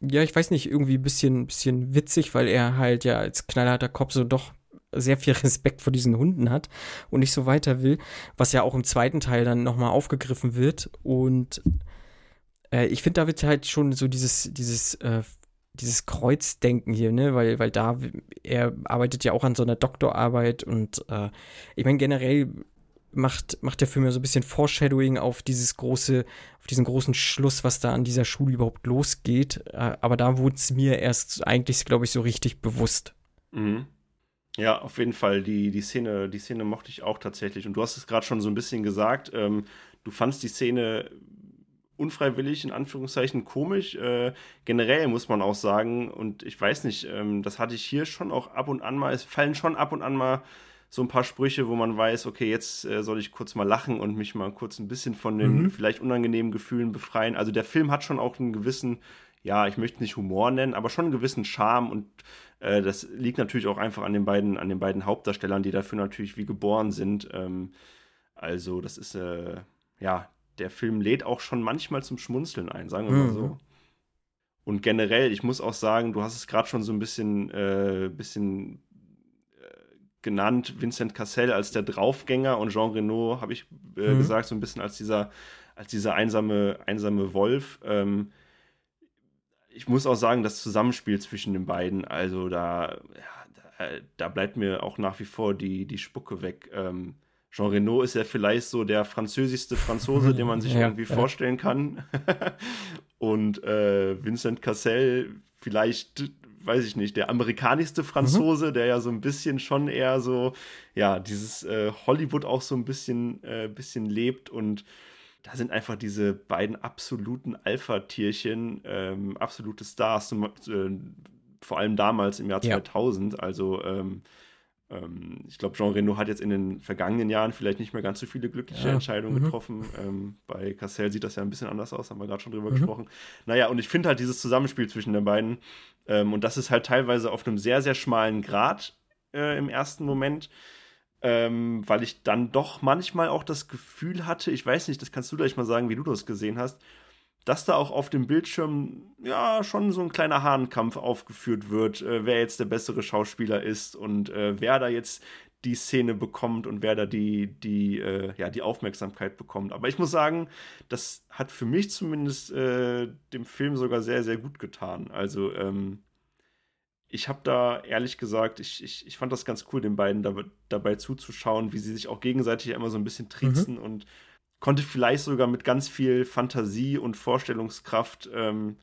ja, ich weiß nicht, irgendwie ein bisschen, bisschen witzig, weil er halt ja als knallharter Kopf so doch sehr viel Respekt vor diesen Hunden hat und nicht so weiter will, was ja auch im zweiten Teil dann nochmal aufgegriffen wird. Und äh, ich finde, da wird halt schon so dieses, dieses äh, dieses Kreuzdenken hier, ne, weil, weil da, er arbeitet ja auch an so einer Doktorarbeit und äh, ich meine, generell macht, macht der Film ja so ein bisschen Foreshadowing auf dieses große, auf diesen großen Schluss, was da an dieser Schule überhaupt losgeht. Äh, aber da wurde es mir erst eigentlich, glaube ich, so richtig bewusst. Mhm. Ja, auf jeden Fall. Die, die Szene, die Szene mochte ich auch tatsächlich. Und du hast es gerade schon so ein bisschen gesagt. Ähm, du fandst die Szene unfreiwillig, in Anführungszeichen, komisch. Äh, generell muss man auch sagen, und ich weiß nicht, ähm, das hatte ich hier schon auch ab und an mal, es fallen schon ab und an mal so ein paar Sprüche, wo man weiß, okay, jetzt äh, soll ich kurz mal lachen und mich mal kurz ein bisschen von den mhm. vielleicht unangenehmen Gefühlen befreien. Also der Film hat schon auch einen gewissen ja, ich möchte nicht Humor nennen, aber schon einen gewissen Charme und äh, das liegt natürlich auch einfach an den beiden, an den beiden Hauptdarstellern, die dafür natürlich wie geboren sind. Ähm, also, das ist, äh, ja, der Film lädt auch schon manchmal zum Schmunzeln ein, sagen wir mal so. Mhm. Und generell, ich muss auch sagen, du hast es gerade schon so ein bisschen, äh, bisschen äh, genannt, Vincent Cassel als der Draufgänger und Jean Reno, habe ich äh, mhm. gesagt, so ein bisschen als dieser, als dieser einsame, einsame Wolf. Ähm, ich muss auch sagen, das Zusammenspiel zwischen den beiden, also da, ja, da, da, bleibt mir auch nach wie vor die, die Spucke weg. Ähm, Jean Reno ist ja vielleicht so der französischste Franzose, den man sich ja, irgendwie ja. vorstellen kann. Und äh, Vincent Cassel vielleicht, weiß ich nicht, der amerikanischste Franzose, mhm. der ja so ein bisschen schon eher so, ja, dieses äh, Hollywood auch so ein bisschen, äh, bisschen lebt und da sind einfach diese beiden absoluten Alpha-Tierchen, ähm, absolute Stars, zum, äh, vor allem damals im Jahr ja. 2000. Also ähm, ähm, ich glaube, Jean Reno hat jetzt in den vergangenen Jahren vielleicht nicht mehr ganz so viele glückliche ja. Entscheidungen mhm. getroffen. Ähm, bei Cassell sieht das ja ein bisschen anders aus, haben wir gerade schon drüber mhm. gesprochen. Naja, und ich finde halt dieses Zusammenspiel zwischen den beiden, ähm, und das ist halt teilweise auf einem sehr, sehr schmalen Grad äh, im ersten Moment. Ähm, weil ich dann doch manchmal auch das Gefühl hatte, ich weiß nicht, das kannst du gleich mal sagen, wie du das gesehen hast, dass da auch auf dem Bildschirm ja schon so ein kleiner Hahnkampf aufgeführt wird, äh, wer jetzt der bessere Schauspieler ist und äh, wer da jetzt die Szene bekommt und wer da die, die, äh, ja, die Aufmerksamkeit bekommt. Aber ich muss sagen, das hat für mich zumindest äh, dem Film sogar sehr, sehr gut getan. Also, ähm, ich habe da ehrlich gesagt, ich, ich, ich fand das ganz cool, den beiden da, dabei zuzuschauen, wie sie sich auch gegenseitig immer so ein bisschen triezen mhm. und konnte vielleicht sogar mit ganz viel Fantasie und Vorstellungskraft ähm,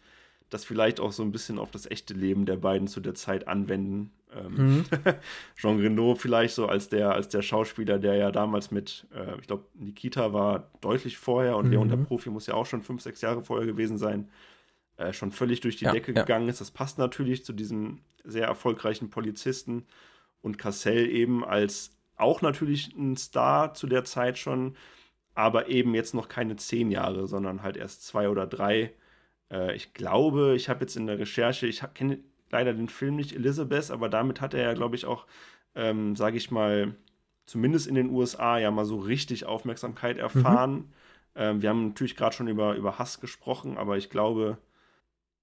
das vielleicht auch so ein bisschen auf das echte Leben der beiden zu der Zeit anwenden. Ähm, mhm. Jean Reno vielleicht so als der, als der Schauspieler, der ja damals mit, äh, ich glaube, Nikita war deutlich vorher und mhm. Leon der Profi muss ja auch schon fünf, sechs Jahre vorher gewesen sein, äh, schon völlig durch die ja, Decke ja. gegangen ist. Das passt natürlich zu diesem sehr erfolgreichen Polizisten und Cassell eben als auch natürlich ein Star zu der Zeit schon, aber eben jetzt noch keine zehn Jahre, sondern halt erst zwei oder drei. Äh, ich glaube, ich habe jetzt in der Recherche, ich kenne leider den Film nicht, Elizabeth, aber damit hat er ja, glaube ich, auch, ähm, sage ich mal, zumindest in den USA ja mal so richtig Aufmerksamkeit erfahren. Mhm. Ähm, wir haben natürlich gerade schon über, über Hass gesprochen, aber ich glaube,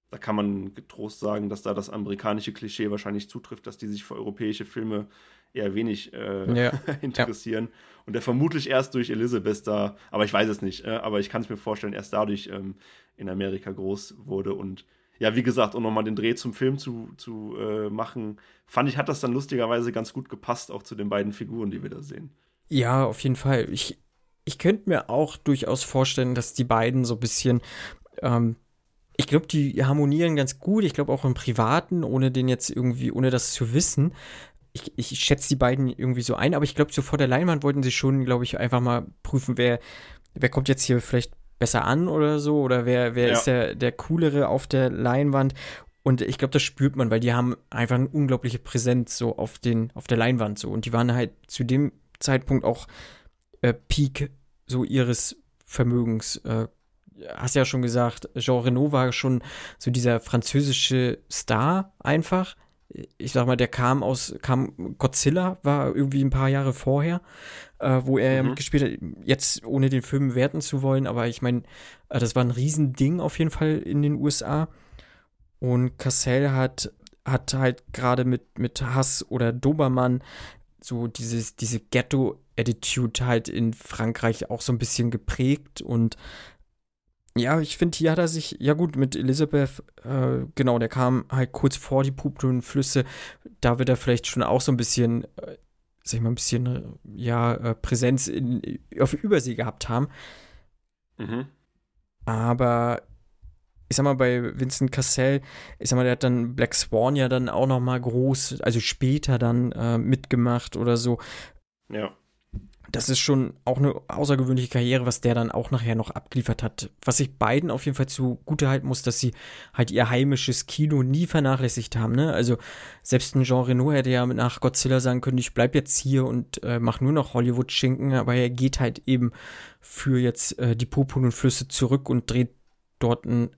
da kann man getrost sagen, dass da das amerikanische Klischee wahrscheinlich zutrifft, dass die sich für europäische Filme eher wenig äh, ja. interessieren. Ja. Und der vermutlich erst durch Elizabeth da, aber ich weiß es nicht, äh, aber ich kann es mir vorstellen, erst dadurch ähm, in Amerika groß wurde. Und ja, wie gesagt, um nochmal den Dreh zum Film zu, zu äh, machen, fand ich, hat das dann lustigerweise ganz gut gepasst, auch zu den beiden Figuren, die wir da sehen. Ja, auf jeden Fall. Ich, ich könnte mir auch durchaus vorstellen, dass die beiden so ein bisschen ähm, ich glaube, die harmonieren ganz gut. Ich glaube auch im Privaten, ohne den jetzt irgendwie, ohne das zu wissen ich, ich schätze die beiden irgendwie so ein, aber ich glaube, so vor der Leinwand wollten sie schon, glaube ich, einfach mal prüfen, wer, wer kommt jetzt hier vielleicht besser an oder so, oder wer, wer ja. ist der, der coolere auf der Leinwand. Und ich glaube, das spürt man, weil die haben einfach eine unglaubliche Präsenz so auf, den, auf der Leinwand so. Und die waren halt zu dem Zeitpunkt auch äh, Peak so ihres Vermögens. Äh, hast ja schon gesagt, Jean Reno war schon so dieser französische Star einfach ich sag mal, der kam aus, kam, Godzilla war irgendwie ein paar Jahre vorher, äh, wo er mhm. mitgespielt hat, jetzt ohne den Film werten zu wollen, aber ich meine, äh, das war ein Riesending auf jeden Fall in den USA. Und Cassell hat, hat halt gerade mit, mit Hass oder Dobermann so dieses, diese Ghetto-Attitude halt in Frankreich auch so ein bisschen geprägt und ja, ich finde, hier hat er sich, ja gut, mit Elizabeth, äh, genau, der kam halt kurz vor die Pupillen Flüsse. Da wird er vielleicht schon auch so ein bisschen, äh, sag ich mal, ein bisschen, äh, ja, äh, Präsenz in, auf Übersee gehabt haben. Mhm. Aber ich sag mal, bei Vincent Cassell, ich sag mal, der hat dann Black Swan ja dann auch noch mal groß, also später dann äh, mitgemacht oder so. Ja das ist schon auch eine außergewöhnliche Karriere, was der dann auch nachher noch abgeliefert hat. Was ich beiden auf jeden Fall zugute halten muss, dass sie halt ihr heimisches Kino nie vernachlässigt haben. Ne? Also selbst ein Jean Reno hätte ja nach Godzilla sagen können, ich bleib jetzt hier und äh, mach nur noch Hollywood-Schinken, aber er geht halt eben für jetzt äh, die Popun und Flüsse zurück und dreht dort einen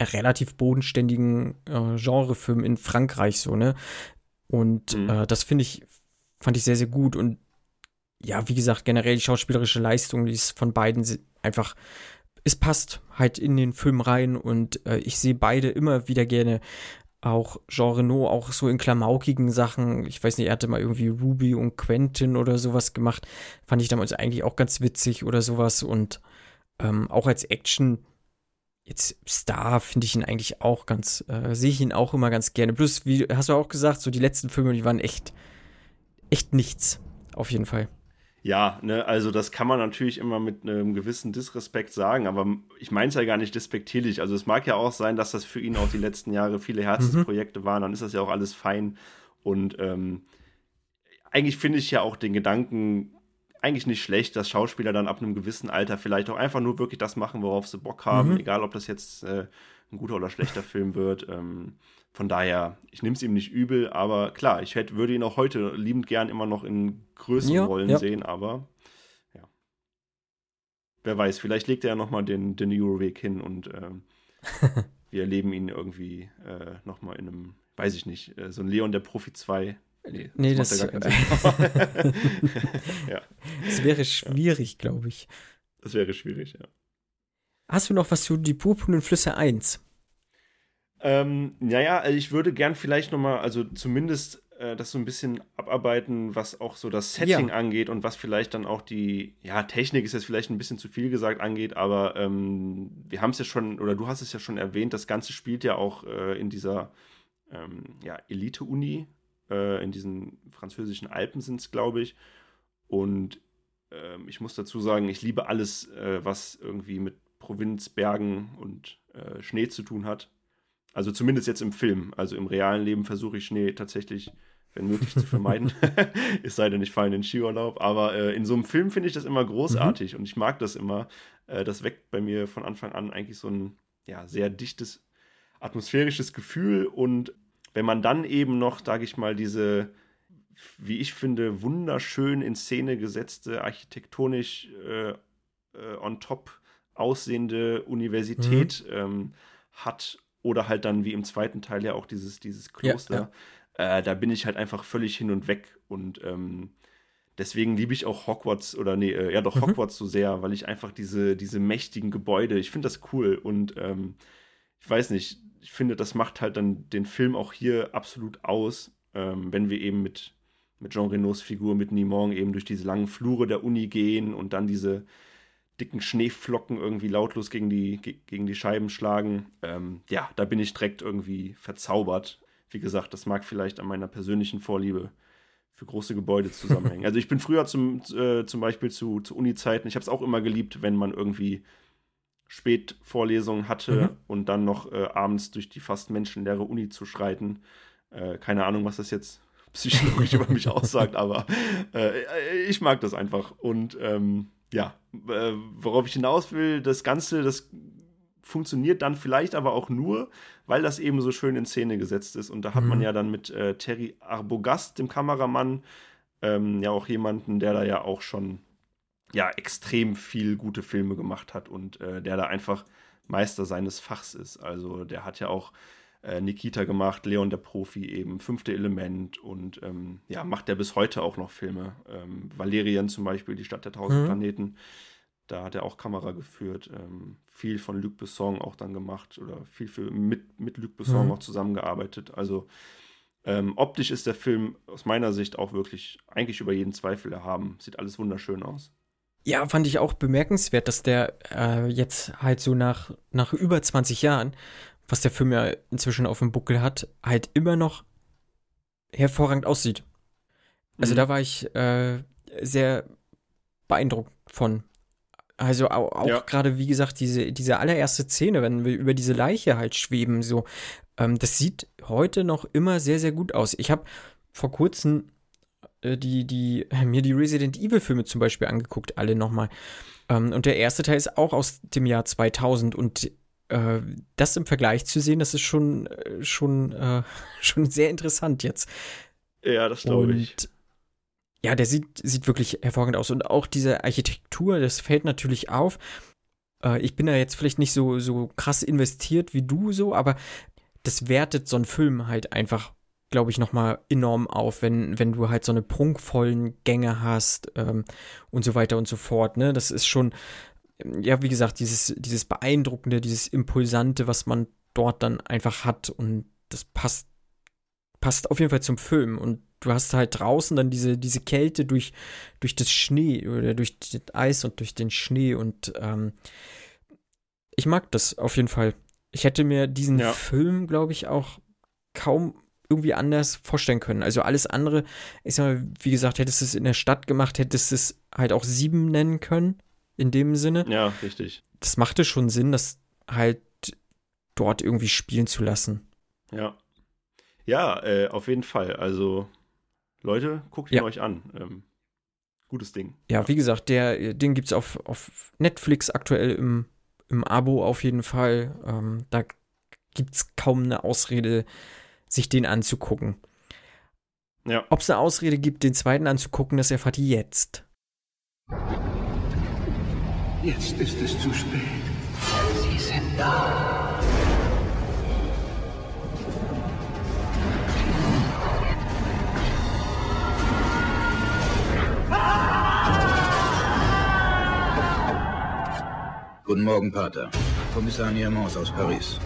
relativ bodenständigen äh, Genrefilm in Frankreich so, ne? Und Mhm. äh, das finde ich, fand ich sehr, sehr gut. Und ja, wie gesagt, generell die schauspielerische Leistung, die ist von beiden einfach, es passt halt in den Film rein und äh, ich sehe beide immer wieder gerne. Auch Jean Reno, auch so in klamaukigen Sachen. Ich weiß nicht, er hatte mal irgendwie Ruby und Quentin oder sowas gemacht. Fand ich damals eigentlich auch ganz witzig oder sowas. Und ähm, auch als Action, jetzt Star, finde ich ihn eigentlich auch ganz, äh, sehe ich ihn auch immer ganz gerne. Plus, wie hast du auch gesagt, so die letzten Filme, die waren echt, echt nichts. Auf jeden Fall. Ja, ne, also das kann man natürlich immer mit einem gewissen Disrespekt sagen, aber ich meine es ja gar nicht despektierlich. Also es mag ja auch sein, dass das für ihn auch die letzten Jahre viele Herzensprojekte waren, dann ist das ja auch alles fein. Und ähm, eigentlich finde ich ja auch den Gedanken eigentlich nicht schlecht, dass Schauspieler dann ab einem gewissen Alter vielleicht auch einfach nur wirklich das machen, worauf sie Bock haben, Mhm. egal ob das jetzt äh, ein guter oder schlechter Film wird. Ähm, von daher, ich nehme es ihm nicht übel, aber klar, ich hätte, würde ihn auch heute liebend gern immer noch in größeren Ja, Rollen ja. sehen, aber ja. Wer weiß, vielleicht legt er ja nochmal den, den Euroweg hin und ähm, wir erleben ihn irgendwie äh, nochmal in einem, weiß ich nicht, äh, so ein Leon der Profi 2. Nee, Nee, das- ja ja, Es wäre schwierig, glaube ich. das wäre schwierig, ja. Hast du noch was zu Die purpurnen Flüsse 1? Ähm, naja, also ich würde gern vielleicht nochmal, also zumindest äh, das so ein bisschen abarbeiten, was auch so das Setting Ja. angeht und was vielleicht dann auch die, ja, Technik ist jetzt vielleicht ein bisschen zu viel gesagt angeht, aber ähm, wir haben es ja schon, oder du hast es ja schon erwähnt, das Ganze spielt ja auch äh, in dieser ähm, ja, Elite-Uni, äh, in diesen französischen Alpen sind es, glaube ich. Und ähm, ich muss dazu sagen, ich liebe alles, äh, was irgendwie mit Provinz, Bergen und äh, Schnee zu tun hat. Also zumindest jetzt im Film. Also im realen Leben versuche ich Schnee tatsächlich, wenn möglich, zu vermeiden. es sei denn, ich fahre in den Skiurlaub. Aber äh, in so einem Film finde ich das immer großartig und ich mag das immer. Äh, das weckt bei mir von Anfang an eigentlich so ein ja, sehr dichtes, atmosphärisches Gefühl. Und wenn man dann eben noch, sage ich mal, diese, wie ich finde, wunderschön in Szene gesetzte, architektonisch äh, äh, on top aussehende Universität ähm, hat oder halt dann wie im zweiten Teil ja auch dieses, dieses Ja, Kloster, Äh, da bin ich halt einfach völlig hin und weg und ähm, deswegen liebe ich auch Hogwarts oder nee, äh, ja doch Mhm. Hogwarts so sehr, weil ich einfach diese, diese mächtigen Gebäude, ich finde das cool und ähm, ich weiß nicht, ich finde, das macht halt dann den Film auch hier absolut aus, ähm, wenn wir eben mit, mit Jean Renaults Figur, mit Nimon eben durch diese langen Flure der Uni gehen und dann diese dicken Schneeflocken irgendwie lautlos gegen die, ge- gegen die Scheiben schlagen. Ähm, ja, da bin ich direkt irgendwie verzaubert. Wie gesagt, das mag vielleicht an meiner persönlichen Vorliebe für große Gebäude zusammenhängen. also ich bin früher zum, äh, zum Beispiel zu, zu Uni-Zeiten, ich habe es auch immer geliebt, wenn man irgendwie Spätvorlesungen hatte Mhm. und dann noch äh, abends durch die fast menschenleere Uni zu schreiten. Äh, keine Ahnung, was das jetzt psychologisch über mich aussagt, aber äh, ich mag das einfach. Und ähm, ja, worauf ich hinaus will, das Ganze, das funktioniert dann vielleicht aber auch nur, weil das eben so schön in Szene gesetzt ist. Und da hat man Mhm. ja dann mit äh, Terry Arbogast, dem Kameramann, ähm, ja auch jemanden, der da ja auch schon ja extrem viel gute Filme gemacht hat und äh, der da einfach Meister seines Fachs ist. Also der hat ja auch äh, Nikita gemacht, Leon der Profi eben, Fünfte Element und ähm, ja, macht er bis heute auch noch Filme. Ähm, Valerian zum Beispiel, die Stadt der tausend Mhm. Planeten, da hat er auch Kamera geführt, ähm, viel von Luc Besson auch dann gemacht oder viel für, mit, mit Luc Besson Mhm. auch zusammengearbeitet. Also ähm, optisch ist der Film aus meiner Sicht auch wirklich eigentlich über jeden Zweifel erhaben. Sieht alles wunderschön aus. Ja, fand ich auch bemerkenswert, dass der äh, jetzt halt so nach, nach über 20 Jahren, was der Film ja inzwischen auf dem Buckel hat, halt immer noch hervorragend aussieht. Also Mhm. da war ich äh, sehr beeindruckt von. Also au- auch Ja. gerade, wie gesagt, diese, diese allererste Szene, wenn wir über diese Leiche halt schweben, so, ähm, das sieht heute noch immer sehr, sehr gut aus. Ich habe vor kurzem die, die, äh, mir die Resident Evil Filme zum Beispiel angeguckt, alle nochmal. Ähm, und der erste Teil ist auch aus dem Jahr 2000 und äh, das im Vergleich zu sehen, das ist schon, äh, schon, äh, schon sehr interessant jetzt. Ja, das glaube ich. Und ja, der sieht, sieht wirklich hervorragend aus. Und auch diese Architektur, das fällt natürlich auf. Äh, ich bin da jetzt vielleicht nicht so, so krass investiert wie du so, aber das wertet so einen Film halt einfach, glaube ich, nochmal enorm auf, wenn, wenn du halt so eine prunkvollen Gänge hast ähm, und so weiter und so fort. Ne? Das ist schon, ja, wie gesagt, dieses, dieses Beeindruckende, dieses Impulsante, was man dort dann einfach hat und das passt, passt auf jeden Fall zum Film und du hast halt draußen dann diese, diese Kälte durch, durch das Schnee oder durch das Eis und durch den Schnee und ähm, ich mag das auf jeden Fall. Ich hätte mir diesen ja. Film, glaube ich, auch kaum irgendwie anders vorstellen können. Also alles andere, ich sag mal, wie gesagt, hättest du es in der Stadt gemacht, hättest du es halt auch sieben nennen können, in dem Sinne. Ja, richtig. Das machte schon Sinn, das halt dort irgendwie spielen zu lassen. Ja. Ja, äh, auf jeden Fall. Also, Leute, guckt ihn ja. euch an. Ähm, gutes Ding. Ja, ja, wie gesagt, der, den gibt es auf, auf Netflix aktuell im im Abo auf jeden Fall. Ähm, da gibt es kaum eine Ausrede, sich den anzugucken. Ja. Ob es eine Ausrede gibt, den zweiten anzugucken, das erfahrt ihr jetzt. Jetzt ist es zu spät. Sie sind da. Guten Morgen, Pater. Kommissar Niamans aus Paris.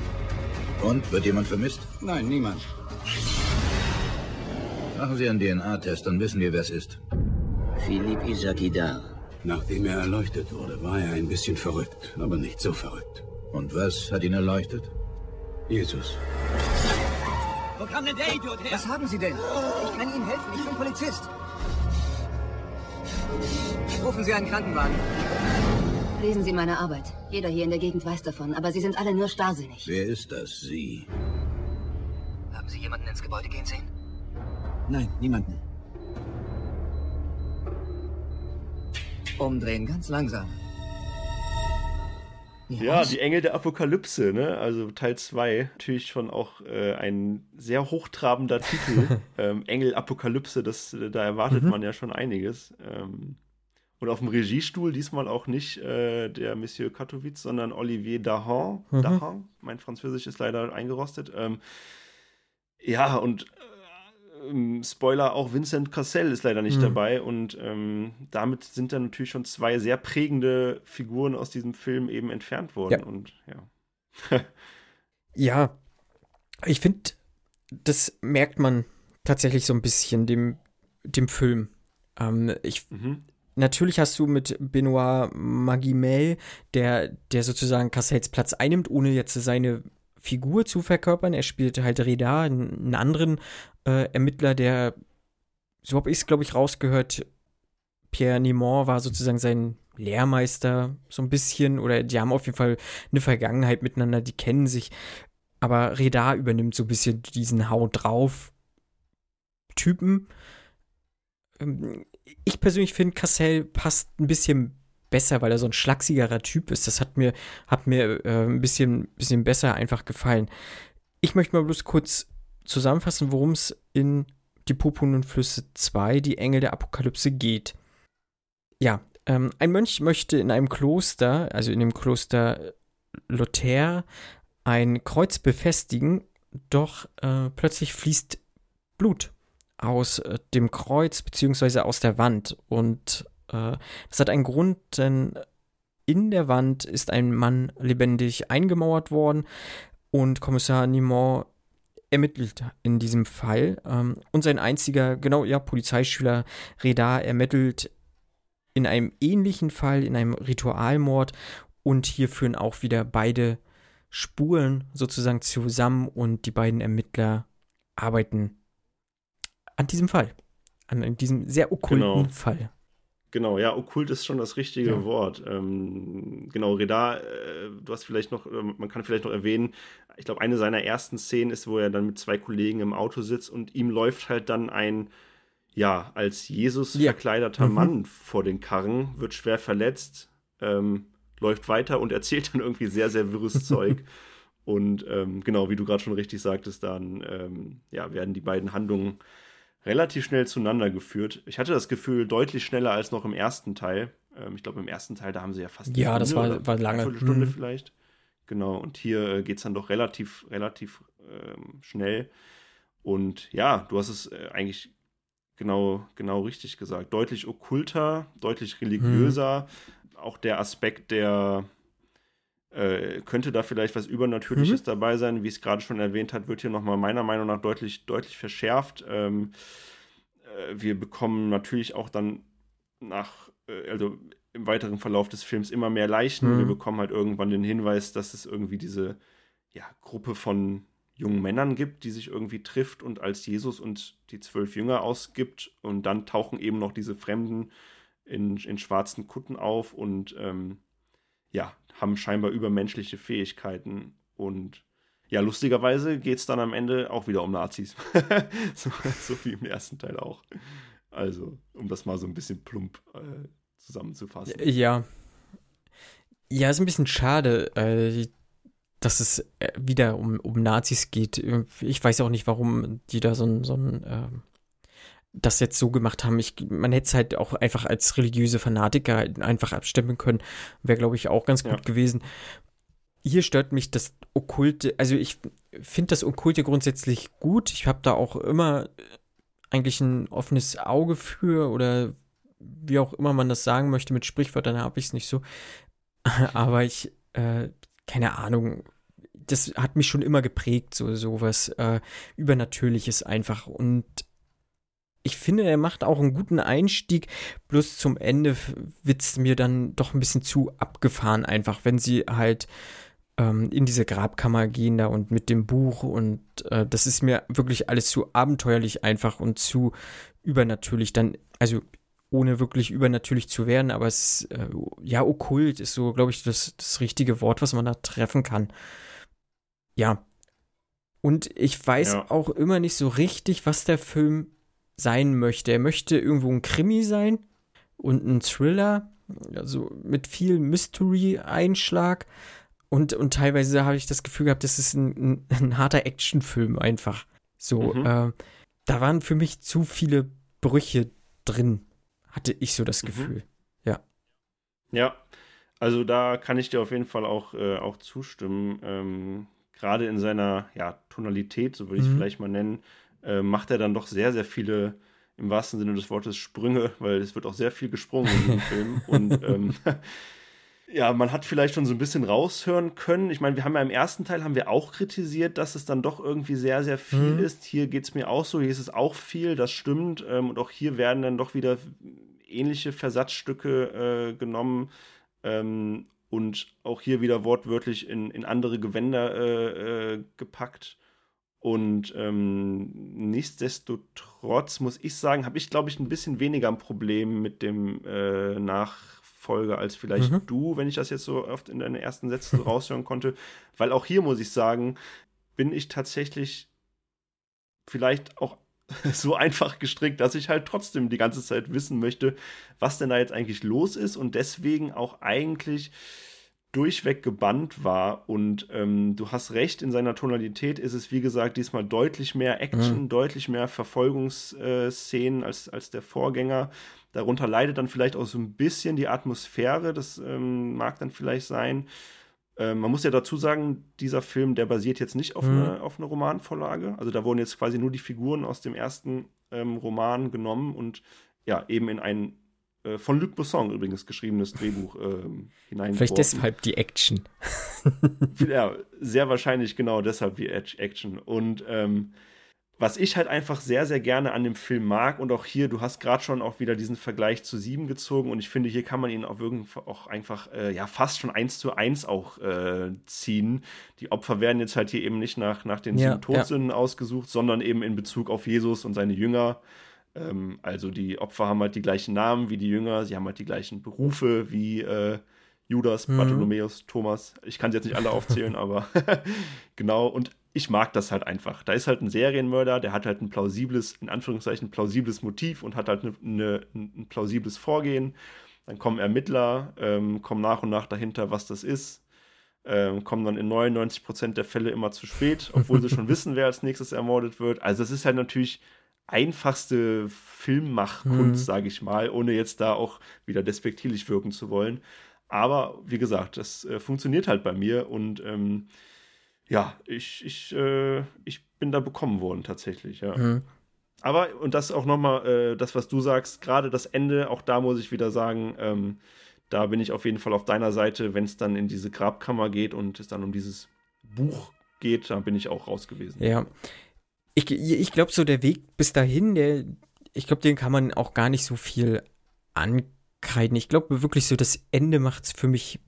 Und, wird jemand vermisst? Nein, niemand. Machen Sie einen DNA-Test, dann wissen wir, wer es ist. Philippe Isakidar. Nachdem er erleuchtet wurde, war er ein bisschen verrückt, aber nicht so verrückt. Und was hat ihn erleuchtet? Jesus. Wo kam denn der Idiot her? Was haben Sie denn? Ich kann Ihnen helfen, ich bin Polizist. Rufen Sie einen Krankenwagen. Lesen Sie meine Arbeit. Jeder hier in der Gegend weiß davon, aber Sie sind alle nur starrsinnig. Wer ist das, Sie? Haben Sie jemanden ins Gebäude gehen sehen? Nein, niemanden. Umdrehen, ganz langsam. Ja, die Engel der Apokalypse, ne? Also Teil 2, natürlich schon auch äh, ein sehr hochtrabender Titel. ähm, Engel Apokalypse, das, äh, da erwartet mhm. man ja schon einiges. Ähm, und auf dem Regiestuhl diesmal auch nicht äh, der Monsieur Katowice, sondern Olivier Dahan. Mhm. Dahan. Mein Französisch ist leider eingerostet. Ähm, ja, und äh, Spoiler, auch Vincent Cassel ist leider nicht mhm. dabei. Und ähm, damit sind dann natürlich schon zwei sehr prägende Figuren aus diesem Film eben entfernt worden. Ja. Und ja. ja, ich finde, das merkt man tatsächlich so ein bisschen dem, dem Film. Ähm, ich, mhm natürlich hast du mit Benoit Magimel, der, der sozusagen Cassels Platz einnimmt, ohne jetzt seine Figur zu verkörpern. Er spielt halt Reda, einen anderen äh, Ermittler, der, so habe ich es, glaube ich, rausgehört, Pierre Nimont war sozusagen sein Lehrmeister, so ein bisschen, oder die haben auf jeden Fall eine Vergangenheit miteinander, die kennen sich. Aber Reda übernimmt so ein bisschen diesen Haut drauf Typen. Ähm, ich persönlich finde, Cassell passt ein bisschen besser, weil er so ein schlachsigerer Typ ist. Das hat mir, hat mir äh, ein bisschen, bisschen besser einfach gefallen. Ich möchte mal bloß kurz zusammenfassen, worum es in Die und Flüsse 2, die Engel der Apokalypse geht. Ja, ähm, ein Mönch möchte in einem Kloster, also in dem Kloster Lothair, ein Kreuz befestigen, doch äh, plötzlich fließt Blut aus äh, dem Kreuz beziehungsweise aus der Wand. Und äh, das hat einen Grund, denn in der Wand ist ein Mann lebendig eingemauert worden und Kommissar Nimont ermittelt in diesem Fall. Ähm, und sein einziger, genau, ja, Polizeischüler Reda ermittelt in einem ähnlichen Fall, in einem Ritualmord. Und hier führen auch wieder beide Spuren sozusagen zusammen und die beiden Ermittler arbeiten an diesem Fall. An diesem sehr okkulten genau. Fall. Genau, ja, okkult ist schon das richtige ja. Wort. Ähm, genau, Reda, äh, du hast vielleicht noch, man kann vielleicht noch erwähnen, ich glaube, eine seiner ersten Szenen ist, wo er dann mit zwei Kollegen im Auto sitzt und ihm läuft halt dann ein, ja, als Jesus ja. verkleideter mhm. Mann vor den Karren, wird schwer verletzt, ähm, läuft weiter und erzählt dann irgendwie sehr, sehr wirres Zeug. Und ähm, genau, wie du gerade schon richtig sagtest, dann ähm, ja, werden die beiden Handlungen relativ schnell zueinander geführt. Ich hatte das Gefühl, deutlich schneller als noch im ersten Teil. Ähm, ich glaube, im ersten Teil, da haben sie ja fast Ja, das war, war lange. Eine Stunde mhm. vielleicht. Genau, und hier äh, geht es dann doch relativ, relativ ähm, schnell. Und ja, du hast es äh, eigentlich genau, genau richtig gesagt. Deutlich okkulter, deutlich religiöser. Mhm. Auch der Aspekt der, äh, könnte da vielleicht was Übernatürliches mhm. dabei sein, wie es gerade schon erwähnt hat, wird hier nochmal meiner Meinung nach deutlich, deutlich verschärft. Ähm, äh, wir bekommen natürlich auch dann nach, äh, also im weiteren Verlauf des Films immer mehr Leichen. Mhm. Wir bekommen halt irgendwann den Hinweis, dass es irgendwie diese ja, Gruppe von jungen Männern gibt, die sich irgendwie trifft und als Jesus und die zwölf Jünger ausgibt. Und dann tauchen eben noch diese Fremden in, in schwarzen Kutten auf und ähm, ja, haben scheinbar übermenschliche Fähigkeiten. Und ja, lustigerweise geht es dann am Ende auch wieder um Nazis. so, so, wie im ersten Teil auch. Also, um das mal so ein bisschen plump äh, zusammenzufassen. Ja. Ja, ist ein bisschen schade, äh, dass es äh, wieder um, um Nazis geht. Ich weiß auch nicht, warum die da so ein, so ein äh, das jetzt so gemacht haben. Ich, man hätte es halt auch einfach als religiöse Fanatiker einfach abstimmen können. Wäre, glaube ich, auch ganz gut ja. gewesen. Hier stört mich das Okkulte, also ich finde das Okkulte grundsätzlich gut. Ich habe da auch immer eigentlich ein offenes Auge für oder wie auch immer man das sagen möchte, mit Sprichwörtern habe ich es nicht so. Aber ich, äh, keine Ahnung, das hat mich schon immer geprägt, so sowas äh, Übernatürliches einfach. Und ich finde, er macht auch einen guten Einstieg, bloß zum Ende wird es mir dann doch ein bisschen zu abgefahren, einfach, wenn sie halt ähm, in diese Grabkammer gehen da und mit dem Buch und äh, das ist mir wirklich alles zu abenteuerlich einfach und zu übernatürlich dann, also ohne wirklich übernatürlich zu werden, aber es ist, äh, ja, okkult ist so, glaube ich, das, das richtige Wort, was man da treffen kann. Ja. Und ich weiß ja. auch immer nicht so richtig, was der Film sein möchte. Er möchte irgendwo ein Krimi sein und ein Thriller, also mit viel Mystery-Einschlag. Und, und teilweise habe ich das Gefühl gehabt, das ist ein, ein, ein harter Actionfilm einfach. So, mhm. äh, da waren für mich zu viele Brüche drin hatte ich so das mhm. Gefühl. Mhm. Ja. Ja, also da kann ich dir auf jeden Fall auch, äh, auch zustimmen. Ähm, Gerade in seiner ja, Tonalität, so würde ich es mhm. vielleicht mal nennen, äh, macht er dann doch sehr, sehr viele, im wahrsten Sinne des Wortes, Sprünge, weil es wird auch sehr viel gesprungen in diesem Film. Und ähm, ja, man hat vielleicht schon so ein bisschen raushören können. Ich meine, wir haben ja im ersten Teil haben wir auch kritisiert, dass es dann doch irgendwie sehr, sehr viel mhm. ist. Hier geht es mir auch so, hier ist es auch viel, das stimmt. Ähm, und auch hier werden dann doch wieder ähnliche Versatzstücke äh, genommen. Ähm, und auch hier wieder wortwörtlich in, in andere Gewänder äh, äh, gepackt. Und ähm, nichtsdestotrotz muss ich sagen, habe ich, glaube ich, ein bisschen weniger ein Problem mit dem äh, nach Folge als vielleicht mhm. du, wenn ich das jetzt so oft in deinen ersten Sätzen so raushören konnte. Weil auch hier muss ich sagen, bin ich tatsächlich vielleicht auch so einfach gestrickt, dass ich halt trotzdem die ganze Zeit wissen möchte, was denn da jetzt eigentlich los ist und deswegen auch eigentlich durchweg gebannt war. Und ähm, du hast recht, in seiner Tonalität ist es, wie gesagt, diesmal deutlich mehr Action, mhm. deutlich mehr Verfolgungsszenen als, als der Vorgänger. Darunter leidet dann vielleicht auch so ein bisschen die Atmosphäre, das ähm, mag dann vielleicht sein. Ähm, man muss ja dazu sagen, dieser Film, der basiert jetzt nicht auf, mhm. eine, auf einer Romanvorlage. Also da wurden jetzt quasi nur die Figuren aus dem ersten ähm, Roman genommen und ja, eben in ein äh, von Luc Besson übrigens geschriebenes Drehbuch ähm, hineingeworfen. Vielleicht deshalb die Action. ja, sehr wahrscheinlich genau deshalb die Action. Und ähm, was ich halt einfach sehr, sehr gerne an dem Film mag und auch hier, du hast gerade schon auch wieder diesen Vergleich zu sieben gezogen und ich finde, hier kann man ihn auch, auch einfach, äh, ja, fast schon eins zu eins auch äh, ziehen. Die Opfer werden jetzt halt hier eben nicht nach, nach den ja, sieben Todsünden ja. ausgesucht, sondern eben in Bezug auf Jesus und seine Jünger. Ähm, also die Opfer haben halt die gleichen Namen wie die Jünger, sie haben halt die gleichen Berufe wie äh, Judas, mhm. Bartholomäus, Thomas. Ich kann sie jetzt nicht alle aufzählen, aber genau. Und ich mag das halt einfach. Da ist halt ein Serienmörder, der hat halt ein plausibles, in Anführungszeichen, plausibles Motiv und hat halt eine, eine, ein plausibles Vorgehen. Dann kommen Ermittler, ähm, kommen nach und nach dahinter, was das ist, ähm, kommen dann in 99% der Fälle immer zu spät, obwohl sie schon wissen, wer als nächstes ermordet wird. Also es ist halt natürlich einfachste Filmmachkunst, mhm. sage ich mal, ohne jetzt da auch wieder despektierlich wirken zu wollen. Aber wie gesagt, das äh, funktioniert halt bei mir und ähm, ja, ich, ich, äh, ich bin da bekommen worden tatsächlich, ja. Mhm. Aber, und das auch nochmal, äh, das, was du sagst, gerade das Ende, auch da muss ich wieder sagen, ähm, da bin ich auf jeden Fall auf deiner Seite, wenn es dann in diese Grabkammer geht und es dann um dieses Buch geht, da bin ich auch raus gewesen. Ja. Ich, ich glaube, so der Weg bis dahin, der, ich glaube, den kann man auch gar nicht so viel ankreiden. Ich glaube wirklich so, das Ende macht es für mich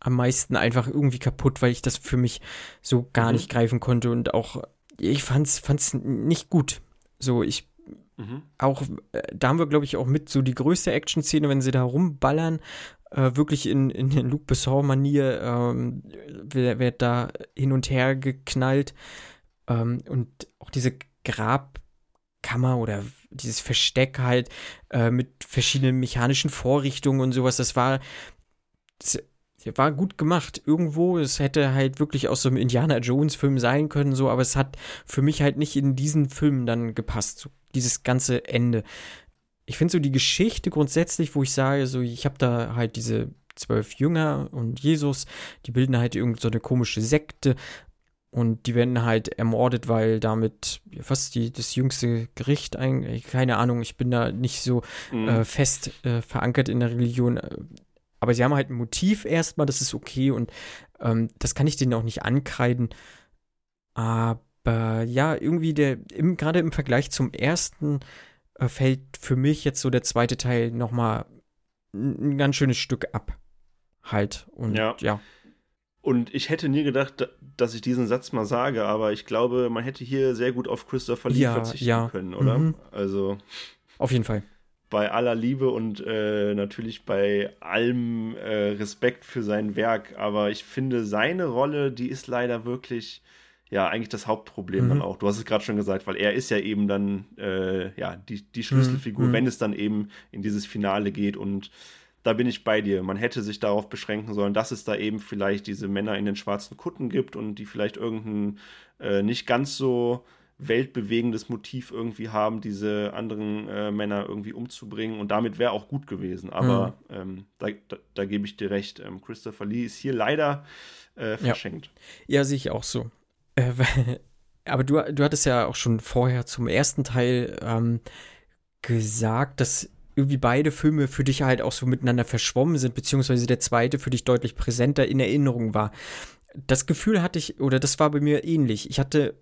am meisten einfach irgendwie kaputt, weil ich das für mich so gar mhm. nicht greifen konnte und auch, ich fand's, fand's nicht gut. So, ich mhm. auch, äh, da haben wir, glaube ich, auch mit so die größte Action-Szene, wenn sie da rumballern, äh, wirklich in, in Luc Besson-Manier, ähm, wird, wird da hin und her geknallt. Ähm, und auch diese Grabkammer oder dieses Versteck halt äh, mit verschiedenen mechanischen Vorrichtungen und sowas, das war, das war gut gemacht irgendwo. Es hätte halt wirklich aus so einem Indiana Jones Film sein können, so, aber es hat für mich halt nicht in diesen Film dann gepasst, so dieses ganze Ende. Ich finde so die Geschichte grundsätzlich, wo ich sage, so, ich habe da halt diese zwölf Jünger und Jesus, die bilden halt irgend so eine komische Sekte und die werden halt ermordet, weil damit was die das jüngste Gericht eigentlich keine Ahnung, ich bin da nicht so mhm. äh, fest äh, verankert in der Religion, aber sie haben halt ein Motiv erstmal, das ist okay und ähm, das kann ich denen auch nicht ankreiden. Aber ja, irgendwie der gerade im Vergleich zum ersten äh, fällt für mich jetzt so der zweite Teil nochmal ein, ein ganz schönes Stück ab. Halt und ja. ja. Und ich hätte nie gedacht, dass ich diesen Satz mal sage, aber ich glaube, man hätte hier sehr gut auf Christopher Lee ja, verzichten ja. können, oder? Mhm. Also. Auf jeden Fall. Bei aller Liebe und äh, natürlich bei allem äh, Respekt für sein Werk, aber ich finde, seine Rolle, die ist leider wirklich, ja, eigentlich das Hauptproblem mhm. dann auch. Du hast es gerade schon gesagt, weil er ist ja eben dann, äh, ja, die, die Schlüsselfigur, mhm. wenn es dann eben in dieses Finale geht und da bin ich bei dir. Man hätte sich darauf beschränken sollen, dass es da eben vielleicht diese Männer in den schwarzen Kutten gibt und die vielleicht irgendein äh, nicht ganz so weltbewegendes Motiv irgendwie haben, diese anderen äh, Männer irgendwie umzubringen. Und damit wäre auch gut gewesen. Aber mhm. ähm, da, da, da, gebe ich dir recht. Ähm, Christopher Lee ist hier leider äh, verschenkt. Ja, ja sehe ich auch so. Äh, aber du, du hattest ja auch schon vorher zum ersten Teil ähm, gesagt, dass irgendwie beide Filme für dich halt auch so miteinander verschwommen sind, beziehungsweise der zweite für dich deutlich präsenter in Erinnerung war. Das Gefühl hatte ich, oder das war bei mir ähnlich. Ich hatte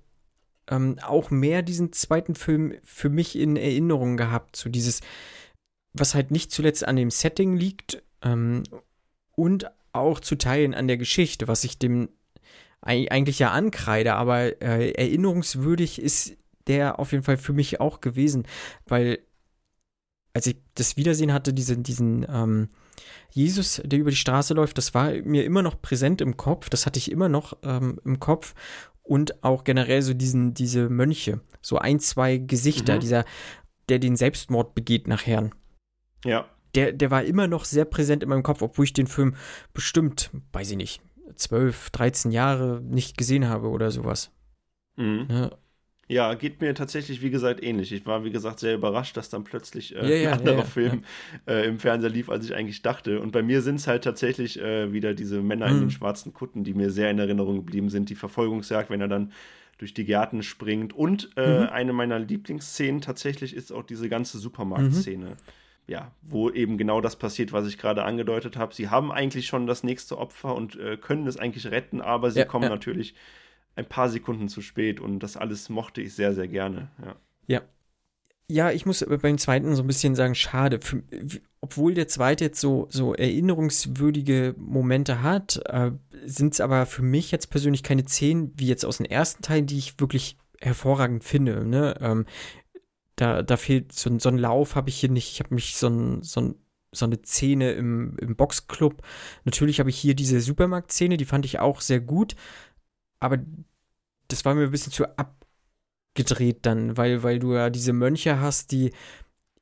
ähm, auch mehr diesen zweiten Film für mich in Erinnerung gehabt, so dieses, was halt nicht zuletzt an dem Setting liegt ähm, und auch zu Teilen an der Geschichte, was ich dem eigentlich ja ankreide, aber äh, erinnerungswürdig ist der auf jeden Fall für mich auch gewesen, weil als ich das Wiedersehen hatte, diesen, diesen ähm, Jesus, der über die Straße läuft, das war mir immer noch präsent im Kopf, das hatte ich immer noch ähm, im Kopf und auch generell so diesen, diese Mönche, so ein, zwei Gesichter, mhm. dieser, der den Selbstmord begeht nachher. Ja. Der, der war immer noch sehr präsent in meinem Kopf, obwohl ich den Film bestimmt, weiß ich nicht, 12, 13 Jahre nicht gesehen habe oder sowas. Mhm. Ja, ja, geht mir tatsächlich, wie gesagt, ähnlich. Ich war, wie gesagt, sehr überrascht, dass dann plötzlich äh, ja, ja, ein anderer ja, Film äh, im Fernseher lief, als ich eigentlich dachte. Und bei mir sind es halt tatsächlich äh, wieder diese Männer mhm. in den schwarzen Kutten, die mir sehr in Erinnerung geblieben sind. Die Verfolgungsjagd, wenn er dann durch die Gärten springt. Und äh, mhm. eine meiner Lieblingsszenen tatsächlich ist auch diese ganze Supermarktszene. Mhm. Ja, wo eben genau das passiert, was ich gerade angedeutet habe. Sie haben eigentlich schon das nächste Opfer und äh, können es eigentlich retten, aber sie kommen natürlich ein paar Sekunden zu spät und das alles mochte ich sehr, sehr gerne. Ja. Ja, ja ich muss beim zweiten so ein bisschen sagen, schade. Für, obwohl der zweite jetzt so, so erinnerungswürdige Momente hat, äh, sind es aber für mich jetzt persönlich keine zehn, wie jetzt aus dem ersten Teil, die ich wirklich hervorragend finde. Ne? Ähm, da, da fehlt so, so ein Lauf, habe ich hier nicht. Ich habe mich so ein, so ein so eine Szene im, im Boxclub. Natürlich habe ich hier diese Supermarktszene, die fand ich auch sehr gut aber das war mir ein bisschen zu abgedreht dann, weil, weil du ja diese Mönche hast, die,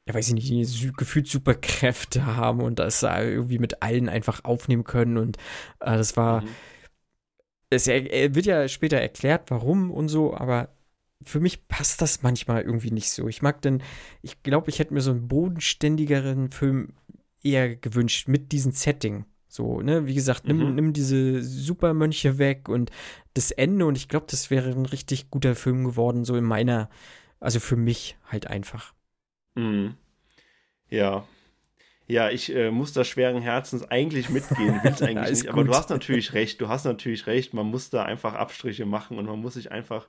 ja weiß ich nicht, die gefühlt Superkräfte haben und das irgendwie mit allen einfach aufnehmen können und äh, das war, mhm. es wird ja später erklärt, warum und so, aber für mich passt das manchmal irgendwie nicht so. Ich mag dann, ich glaube, ich hätte mir so einen bodenständigeren Film eher gewünscht mit diesem Setting. So, ne, wie gesagt, nimm, mhm. nimm diese Supermönche weg und das Ende und ich glaube, das wäre ein richtig guter Film geworden, so in meiner, also für mich halt einfach. Mhm. Ja. Ja, ich äh, muss da schweren Herzens eigentlich mitgehen, will es eigentlich nicht, aber du hast natürlich recht, du hast natürlich recht, man muss da einfach Abstriche machen und man muss sich einfach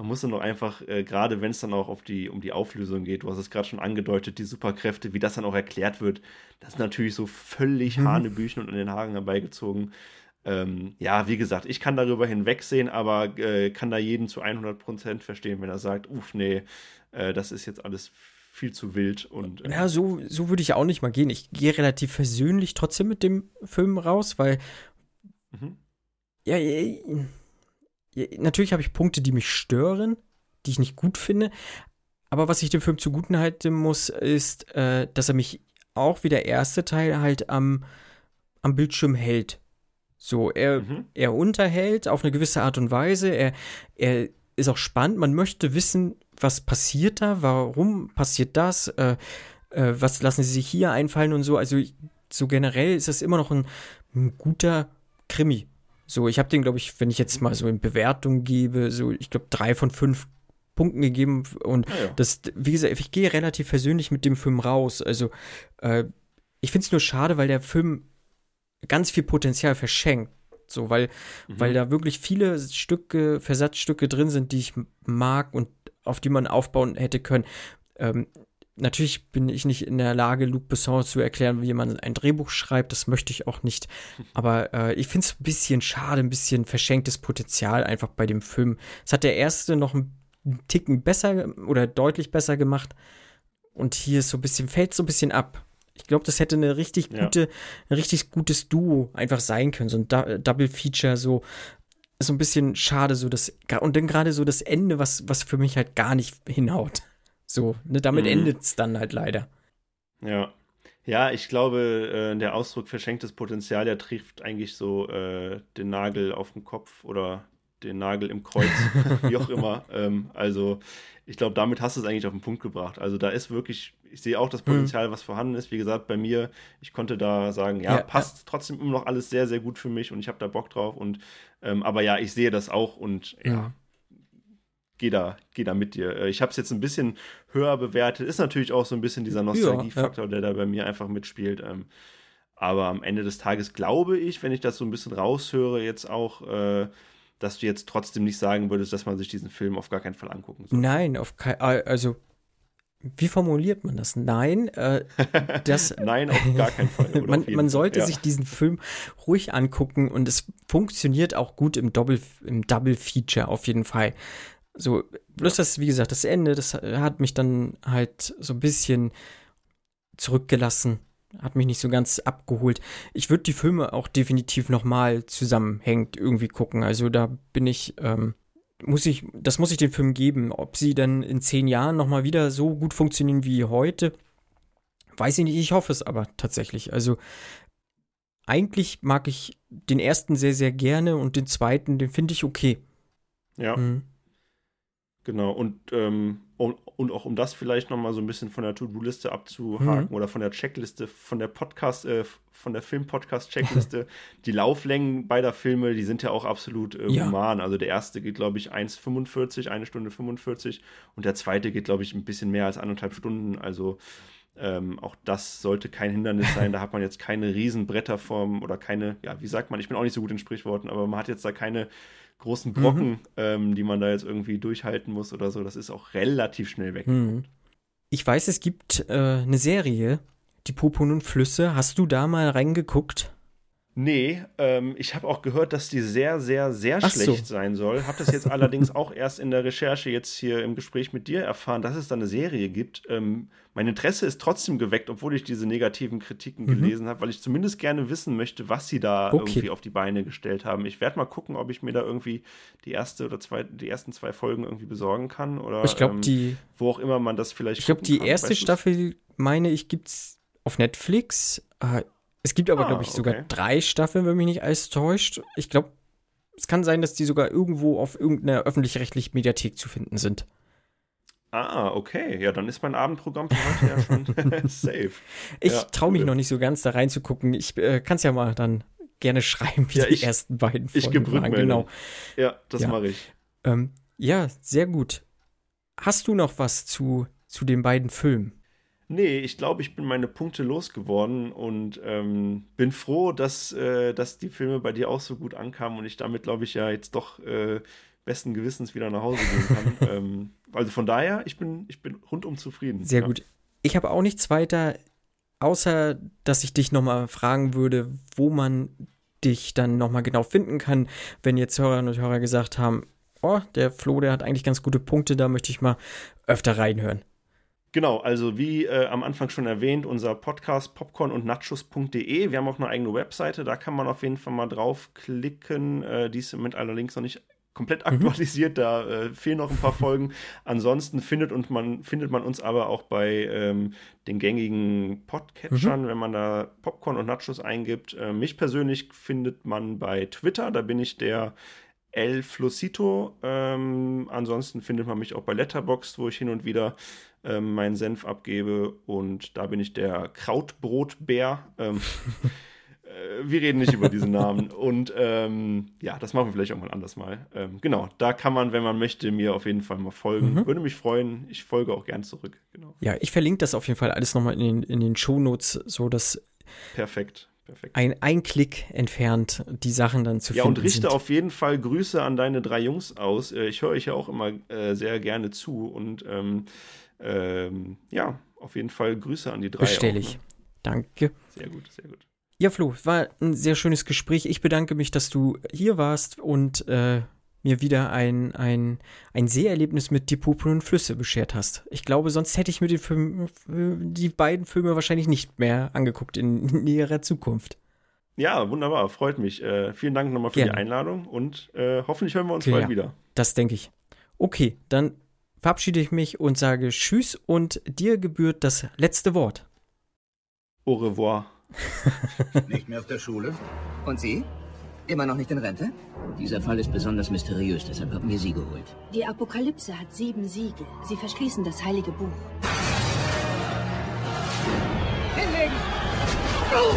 man muss dann auch einfach, äh, gerade wenn es dann auch auf die, um die Auflösung geht, du hast es gerade schon angedeutet, die Superkräfte, wie das dann auch erklärt wird, das ist natürlich so völlig mhm. Hanebüchen und an den Haaren herbeigezogen. Ähm, ja, wie gesagt, ich kann darüber hinwegsehen, aber äh, kann da jeden zu 100% verstehen, wenn er sagt, uff, nee, äh, das ist jetzt alles viel zu wild und äh, ja so so würde ich auch nicht mal gehen ich gehe relativ versöhnlich trotzdem mit dem Film raus weil mhm. ja natürlich habe ich Punkte, die mich stören, die ich nicht gut finde. Aber was ich dem Film zuguten halten muss, ist, äh, dass er mich auch wie der erste Teil halt am, am Bildschirm hält. So, er, mhm. er unterhält auf eine gewisse Art und Weise. Er, er ist auch spannend. Man möchte wissen, was passiert da, warum passiert das, äh, äh, was lassen sie sich hier einfallen und so. Also, so generell ist das immer noch ein, ein guter Krimi. So, ich habe den, glaube ich, wenn ich jetzt mal so in Bewertung gebe, so, ich glaube, drei von fünf Punkten gegeben. Und ah, ja. das, wie gesagt, ich gehe relativ persönlich mit dem Film raus. Also, äh, ich finde es nur schade, weil der Film ganz viel Potenzial verschenkt. So, weil, mhm. weil da wirklich viele Stücke, Versatzstücke drin sind, die ich mag und auf die man aufbauen hätte können. Ähm, Natürlich bin ich nicht in der Lage, Luc Besson zu erklären, wie man ein Drehbuch schreibt. Das möchte ich auch nicht. Aber äh, ich finde es ein bisschen schade, ein bisschen verschenktes Potenzial einfach bei dem Film. Es hat der erste noch einen Ticken besser oder deutlich besser gemacht. Und hier ist so ein bisschen, fällt so ein bisschen ab. Ich glaube, das hätte eine richtig gute, ja. ein richtig gutes Duo einfach sein können. So ein du Double Feature, so, so ein bisschen schade, so das, und dann gerade so das Ende, was, was für mich halt gar nicht hinhaut. So, ne, damit mhm. endet es dann halt leider. Ja. Ja, ich glaube, äh, der Ausdruck verschenktes Potenzial, der trifft eigentlich so äh, den Nagel auf den Kopf oder den Nagel im Kreuz, wie auch immer. Ähm, also, ich glaube, damit hast du es eigentlich auf den Punkt gebracht. Also, da ist wirklich, ich sehe auch das mhm. Potenzial, mhm. was vorhanden ist. Wie gesagt, bei mir, ich konnte da sagen, ja, ja passt ja. trotzdem immer noch alles sehr, sehr gut für mich und ich habe da Bock drauf. Und, ähm, aber ja, ich sehe das auch und ja, ja gehe da, geh da mit dir. Äh, ich habe es jetzt ein bisschen höher bewertet. Ist natürlich auch so ein bisschen dieser Nostalgiefaktor, ja, ja. der da bei mir einfach mitspielt. Ähm, aber am Ende des Tages glaube ich, wenn ich das so ein bisschen raushöre, jetzt auch, äh, dass du jetzt trotzdem nicht sagen würdest, dass man sich diesen Film auf gar keinen Fall angucken soll. Nein, auf kein, also wie formuliert man das? Nein, äh, das. Nein, auf gar keinen Fall. man, man sollte ja. sich diesen Film ruhig angucken und es funktioniert auch gut im Double, im Double Feature auf jeden Fall. So, bloß das, wie gesagt, das Ende, das hat mich dann halt so ein bisschen zurückgelassen, hat mich nicht so ganz abgeholt. Ich würde die Filme auch definitiv nochmal zusammenhängend irgendwie gucken. Also da bin ich, ähm, muss ich, das muss ich den Film geben. Ob sie dann in zehn Jahren nochmal wieder so gut funktionieren wie heute, weiß ich nicht. Ich hoffe es aber tatsächlich. Also eigentlich mag ich den ersten sehr, sehr gerne und den zweiten, den finde ich okay. Ja. Mhm. Genau, und, ähm, und, und, auch um das vielleicht nochmal so ein bisschen von der To-Do-Liste abzuhaken mhm. oder von der Checkliste, von der Podcast, äh, von der Film-Podcast-Checkliste, die Lauflängen beider Filme, die sind ja auch absolut äh, ja. human. Also der erste geht, glaube ich, 1,45, eine Stunde 45 und der zweite geht, glaube ich, ein bisschen mehr als anderthalb Stunden. Also ähm, auch das sollte kein Hindernis sein. Da hat man jetzt keine Riesenbretterform oder keine, ja, wie sagt man, ich bin auch nicht so gut in Sprichworten, aber man hat jetzt da keine großen Brocken, mhm. ähm, die man da jetzt irgendwie durchhalten muss oder so. Das ist auch relativ schnell weg. Mhm. Ich weiß, es gibt äh, eine Serie, die Popon und Flüsse. Hast du da mal reingeguckt? Nee, ähm, ich habe auch gehört, dass die sehr, sehr, sehr Ach schlecht so. sein soll. Habe das jetzt allerdings auch erst in der Recherche jetzt hier im Gespräch mit dir erfahren, dass es da eine Serie gibt. Ähm, mein Interesse ist trotzdem geweckt, obwohl ich diese negativen Kritiken mhm. gelesen habe, weil ich zumindest gerne wissen möchte, was sie da okay. irgendwie auf die Beine gestellt haben. Ich werde mal gucken, ob ich mir da irgendwie die erste oder zwei, die ersten zwei Folgen irgendwie besorgen kann oder ich glaube ähm, die, wo auch immer man das vielleicht. Ich glaube die kann. erste Staffel, meine ich, gibt's auf Netflix. Äh, es gibt aber, ah, glaube ich, sogar okay. drei Staffeln, wenn mich nicht alles täuscht. Ich glaube, es kann sein, dass die sogar irgendwo auf irgendeiner öffentlich-rechtlichen Mediathek zu finden sind. Ah, okay. Ja, dann ist mein Abendprogramm für heute ja schon safe. Ich ja, traue mich cool. noch nicht so ganz da reinzugucken. Ich äh, kann es ja mal dann gerne schreiben, wie ja, die ich, ersten beiden Folgen Ich gebe Rückmeldung. Genau. Ja, das ja. mache ich. Ähm, ja, sehr gut. Hast du noch was zu, zu den beiden Filmen? Nee, ich glaube, ich bin meine Punkte losgeworden und ähm, bin froh, dass, äh, dass die Filme bei dir auch so gut ankamen und ich damit, glaube ich, ja jetzt doch äh, besten Gewissens wieder nach Hause gehen kann. ähm, also von daher, ich bin, ich bin rundum zufrieden. Sehr ja. gut. Ich habe auch nichts weiter, außer dass ich dich nochmal fragen würde, wo man dich dann nochmal genau finden kann, wenn jetzt Hörerinnen und Hörer gesagt haben, oh, der Flo, der hat eigentlich ganz gute Punkte, da möchte ich mal öfter reinhören. Genau, also wie äh, am Anfang schon erwähnt, unser Podcast popcorn und nachos.de. Wir haben auch eine eigene Webseite, da kann man auf jeden Fall mal draufklicken. Äh, die ist mit allerdings noch nicht komplett mhm. aktualisiert, mhm. da äh, fehlen noch ein paar Folgen. Ansonsten findet, und man, findet man uns aber auch bei ähm, den gängigen Podcatchern, mhm. wenn man da Popcorn und Nachos eingibt. Äh, mich persönlich findet man bei Twitter, da bin ich der El Flosito. Ähm, ansonsten findet man mich auch bei Letterboxd, wo ich hin und wieder ähm, meinen Senf abgebe. Und da bin ich der Krautbrotbär. Ähm, äh, wir reden nicht über diesen Namen. Und ähm, ja, das machen wir vielleicht auch mal anders mal. Ähm, genau, da kann man, wenn man möchte, mir auf jeden Fall mal folgen. Mhm. Würde mich freuen. Ich folge auch gern zurück. Genau. Ja, ich verlinke das auf jeden Fall alles nochmal in den, in den Shownotes, so dass. Perfekt. Perfekt. Ein, ein Klick entfernt, die Sachen dann zu ja, finden. Ja, und richte sind. auf jeden Fall Grüße an deine drei Jungs aus. Äh, ich höre euch ja auch immer äh, sehr gerne zu und ähm, ähm, ja, auf jeden Fall Grüße an die drei. Bestelle ich. Ne? Danke. Sehr gut, sehr gut. Ja, Flo, war ein sehr schönes Gespräch. Ich bedanke mich, dass du hier warst und äh, mir wieder ein, ein, ein Seherlebnis mit Die purpurnen Flüsse beschert hast. Ich glaube, sonst hätte ich mir die, Film, die beiden Filme wahrscheinlich nicht mehr angeguckt in näherer Zukunft. Ja, wunderbar, freut mich. Äh, vielen Dank nochmal für Gerne. die Einladung und äh, hoffentlich hören wir uns okay, bald ja, wieder. Das denke ich. Okay, dann verabschiede ich mich und sage Tschüss und dir gebührt das letzte Wort. Au revoir. nicht mehr auf der Schule? Und Sie? Immer noch nicht in Rente? Dieser Fall ist besonders mysteriös, deshalb haben wir Sie geholt. Die Apokalypse hat sieben Siegel. Sie verschließen das heilige Buch. Hinlegen! Oh!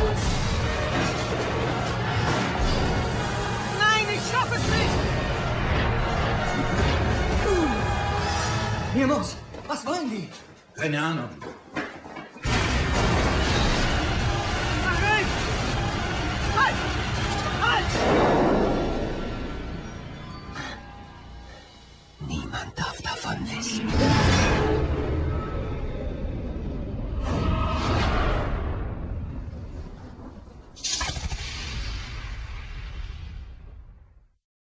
Nein, ich schaffe es nicht! Hier muss! Was wollen die? Keine Ahnung. Halt! Halt! Niemand darf davon wissen.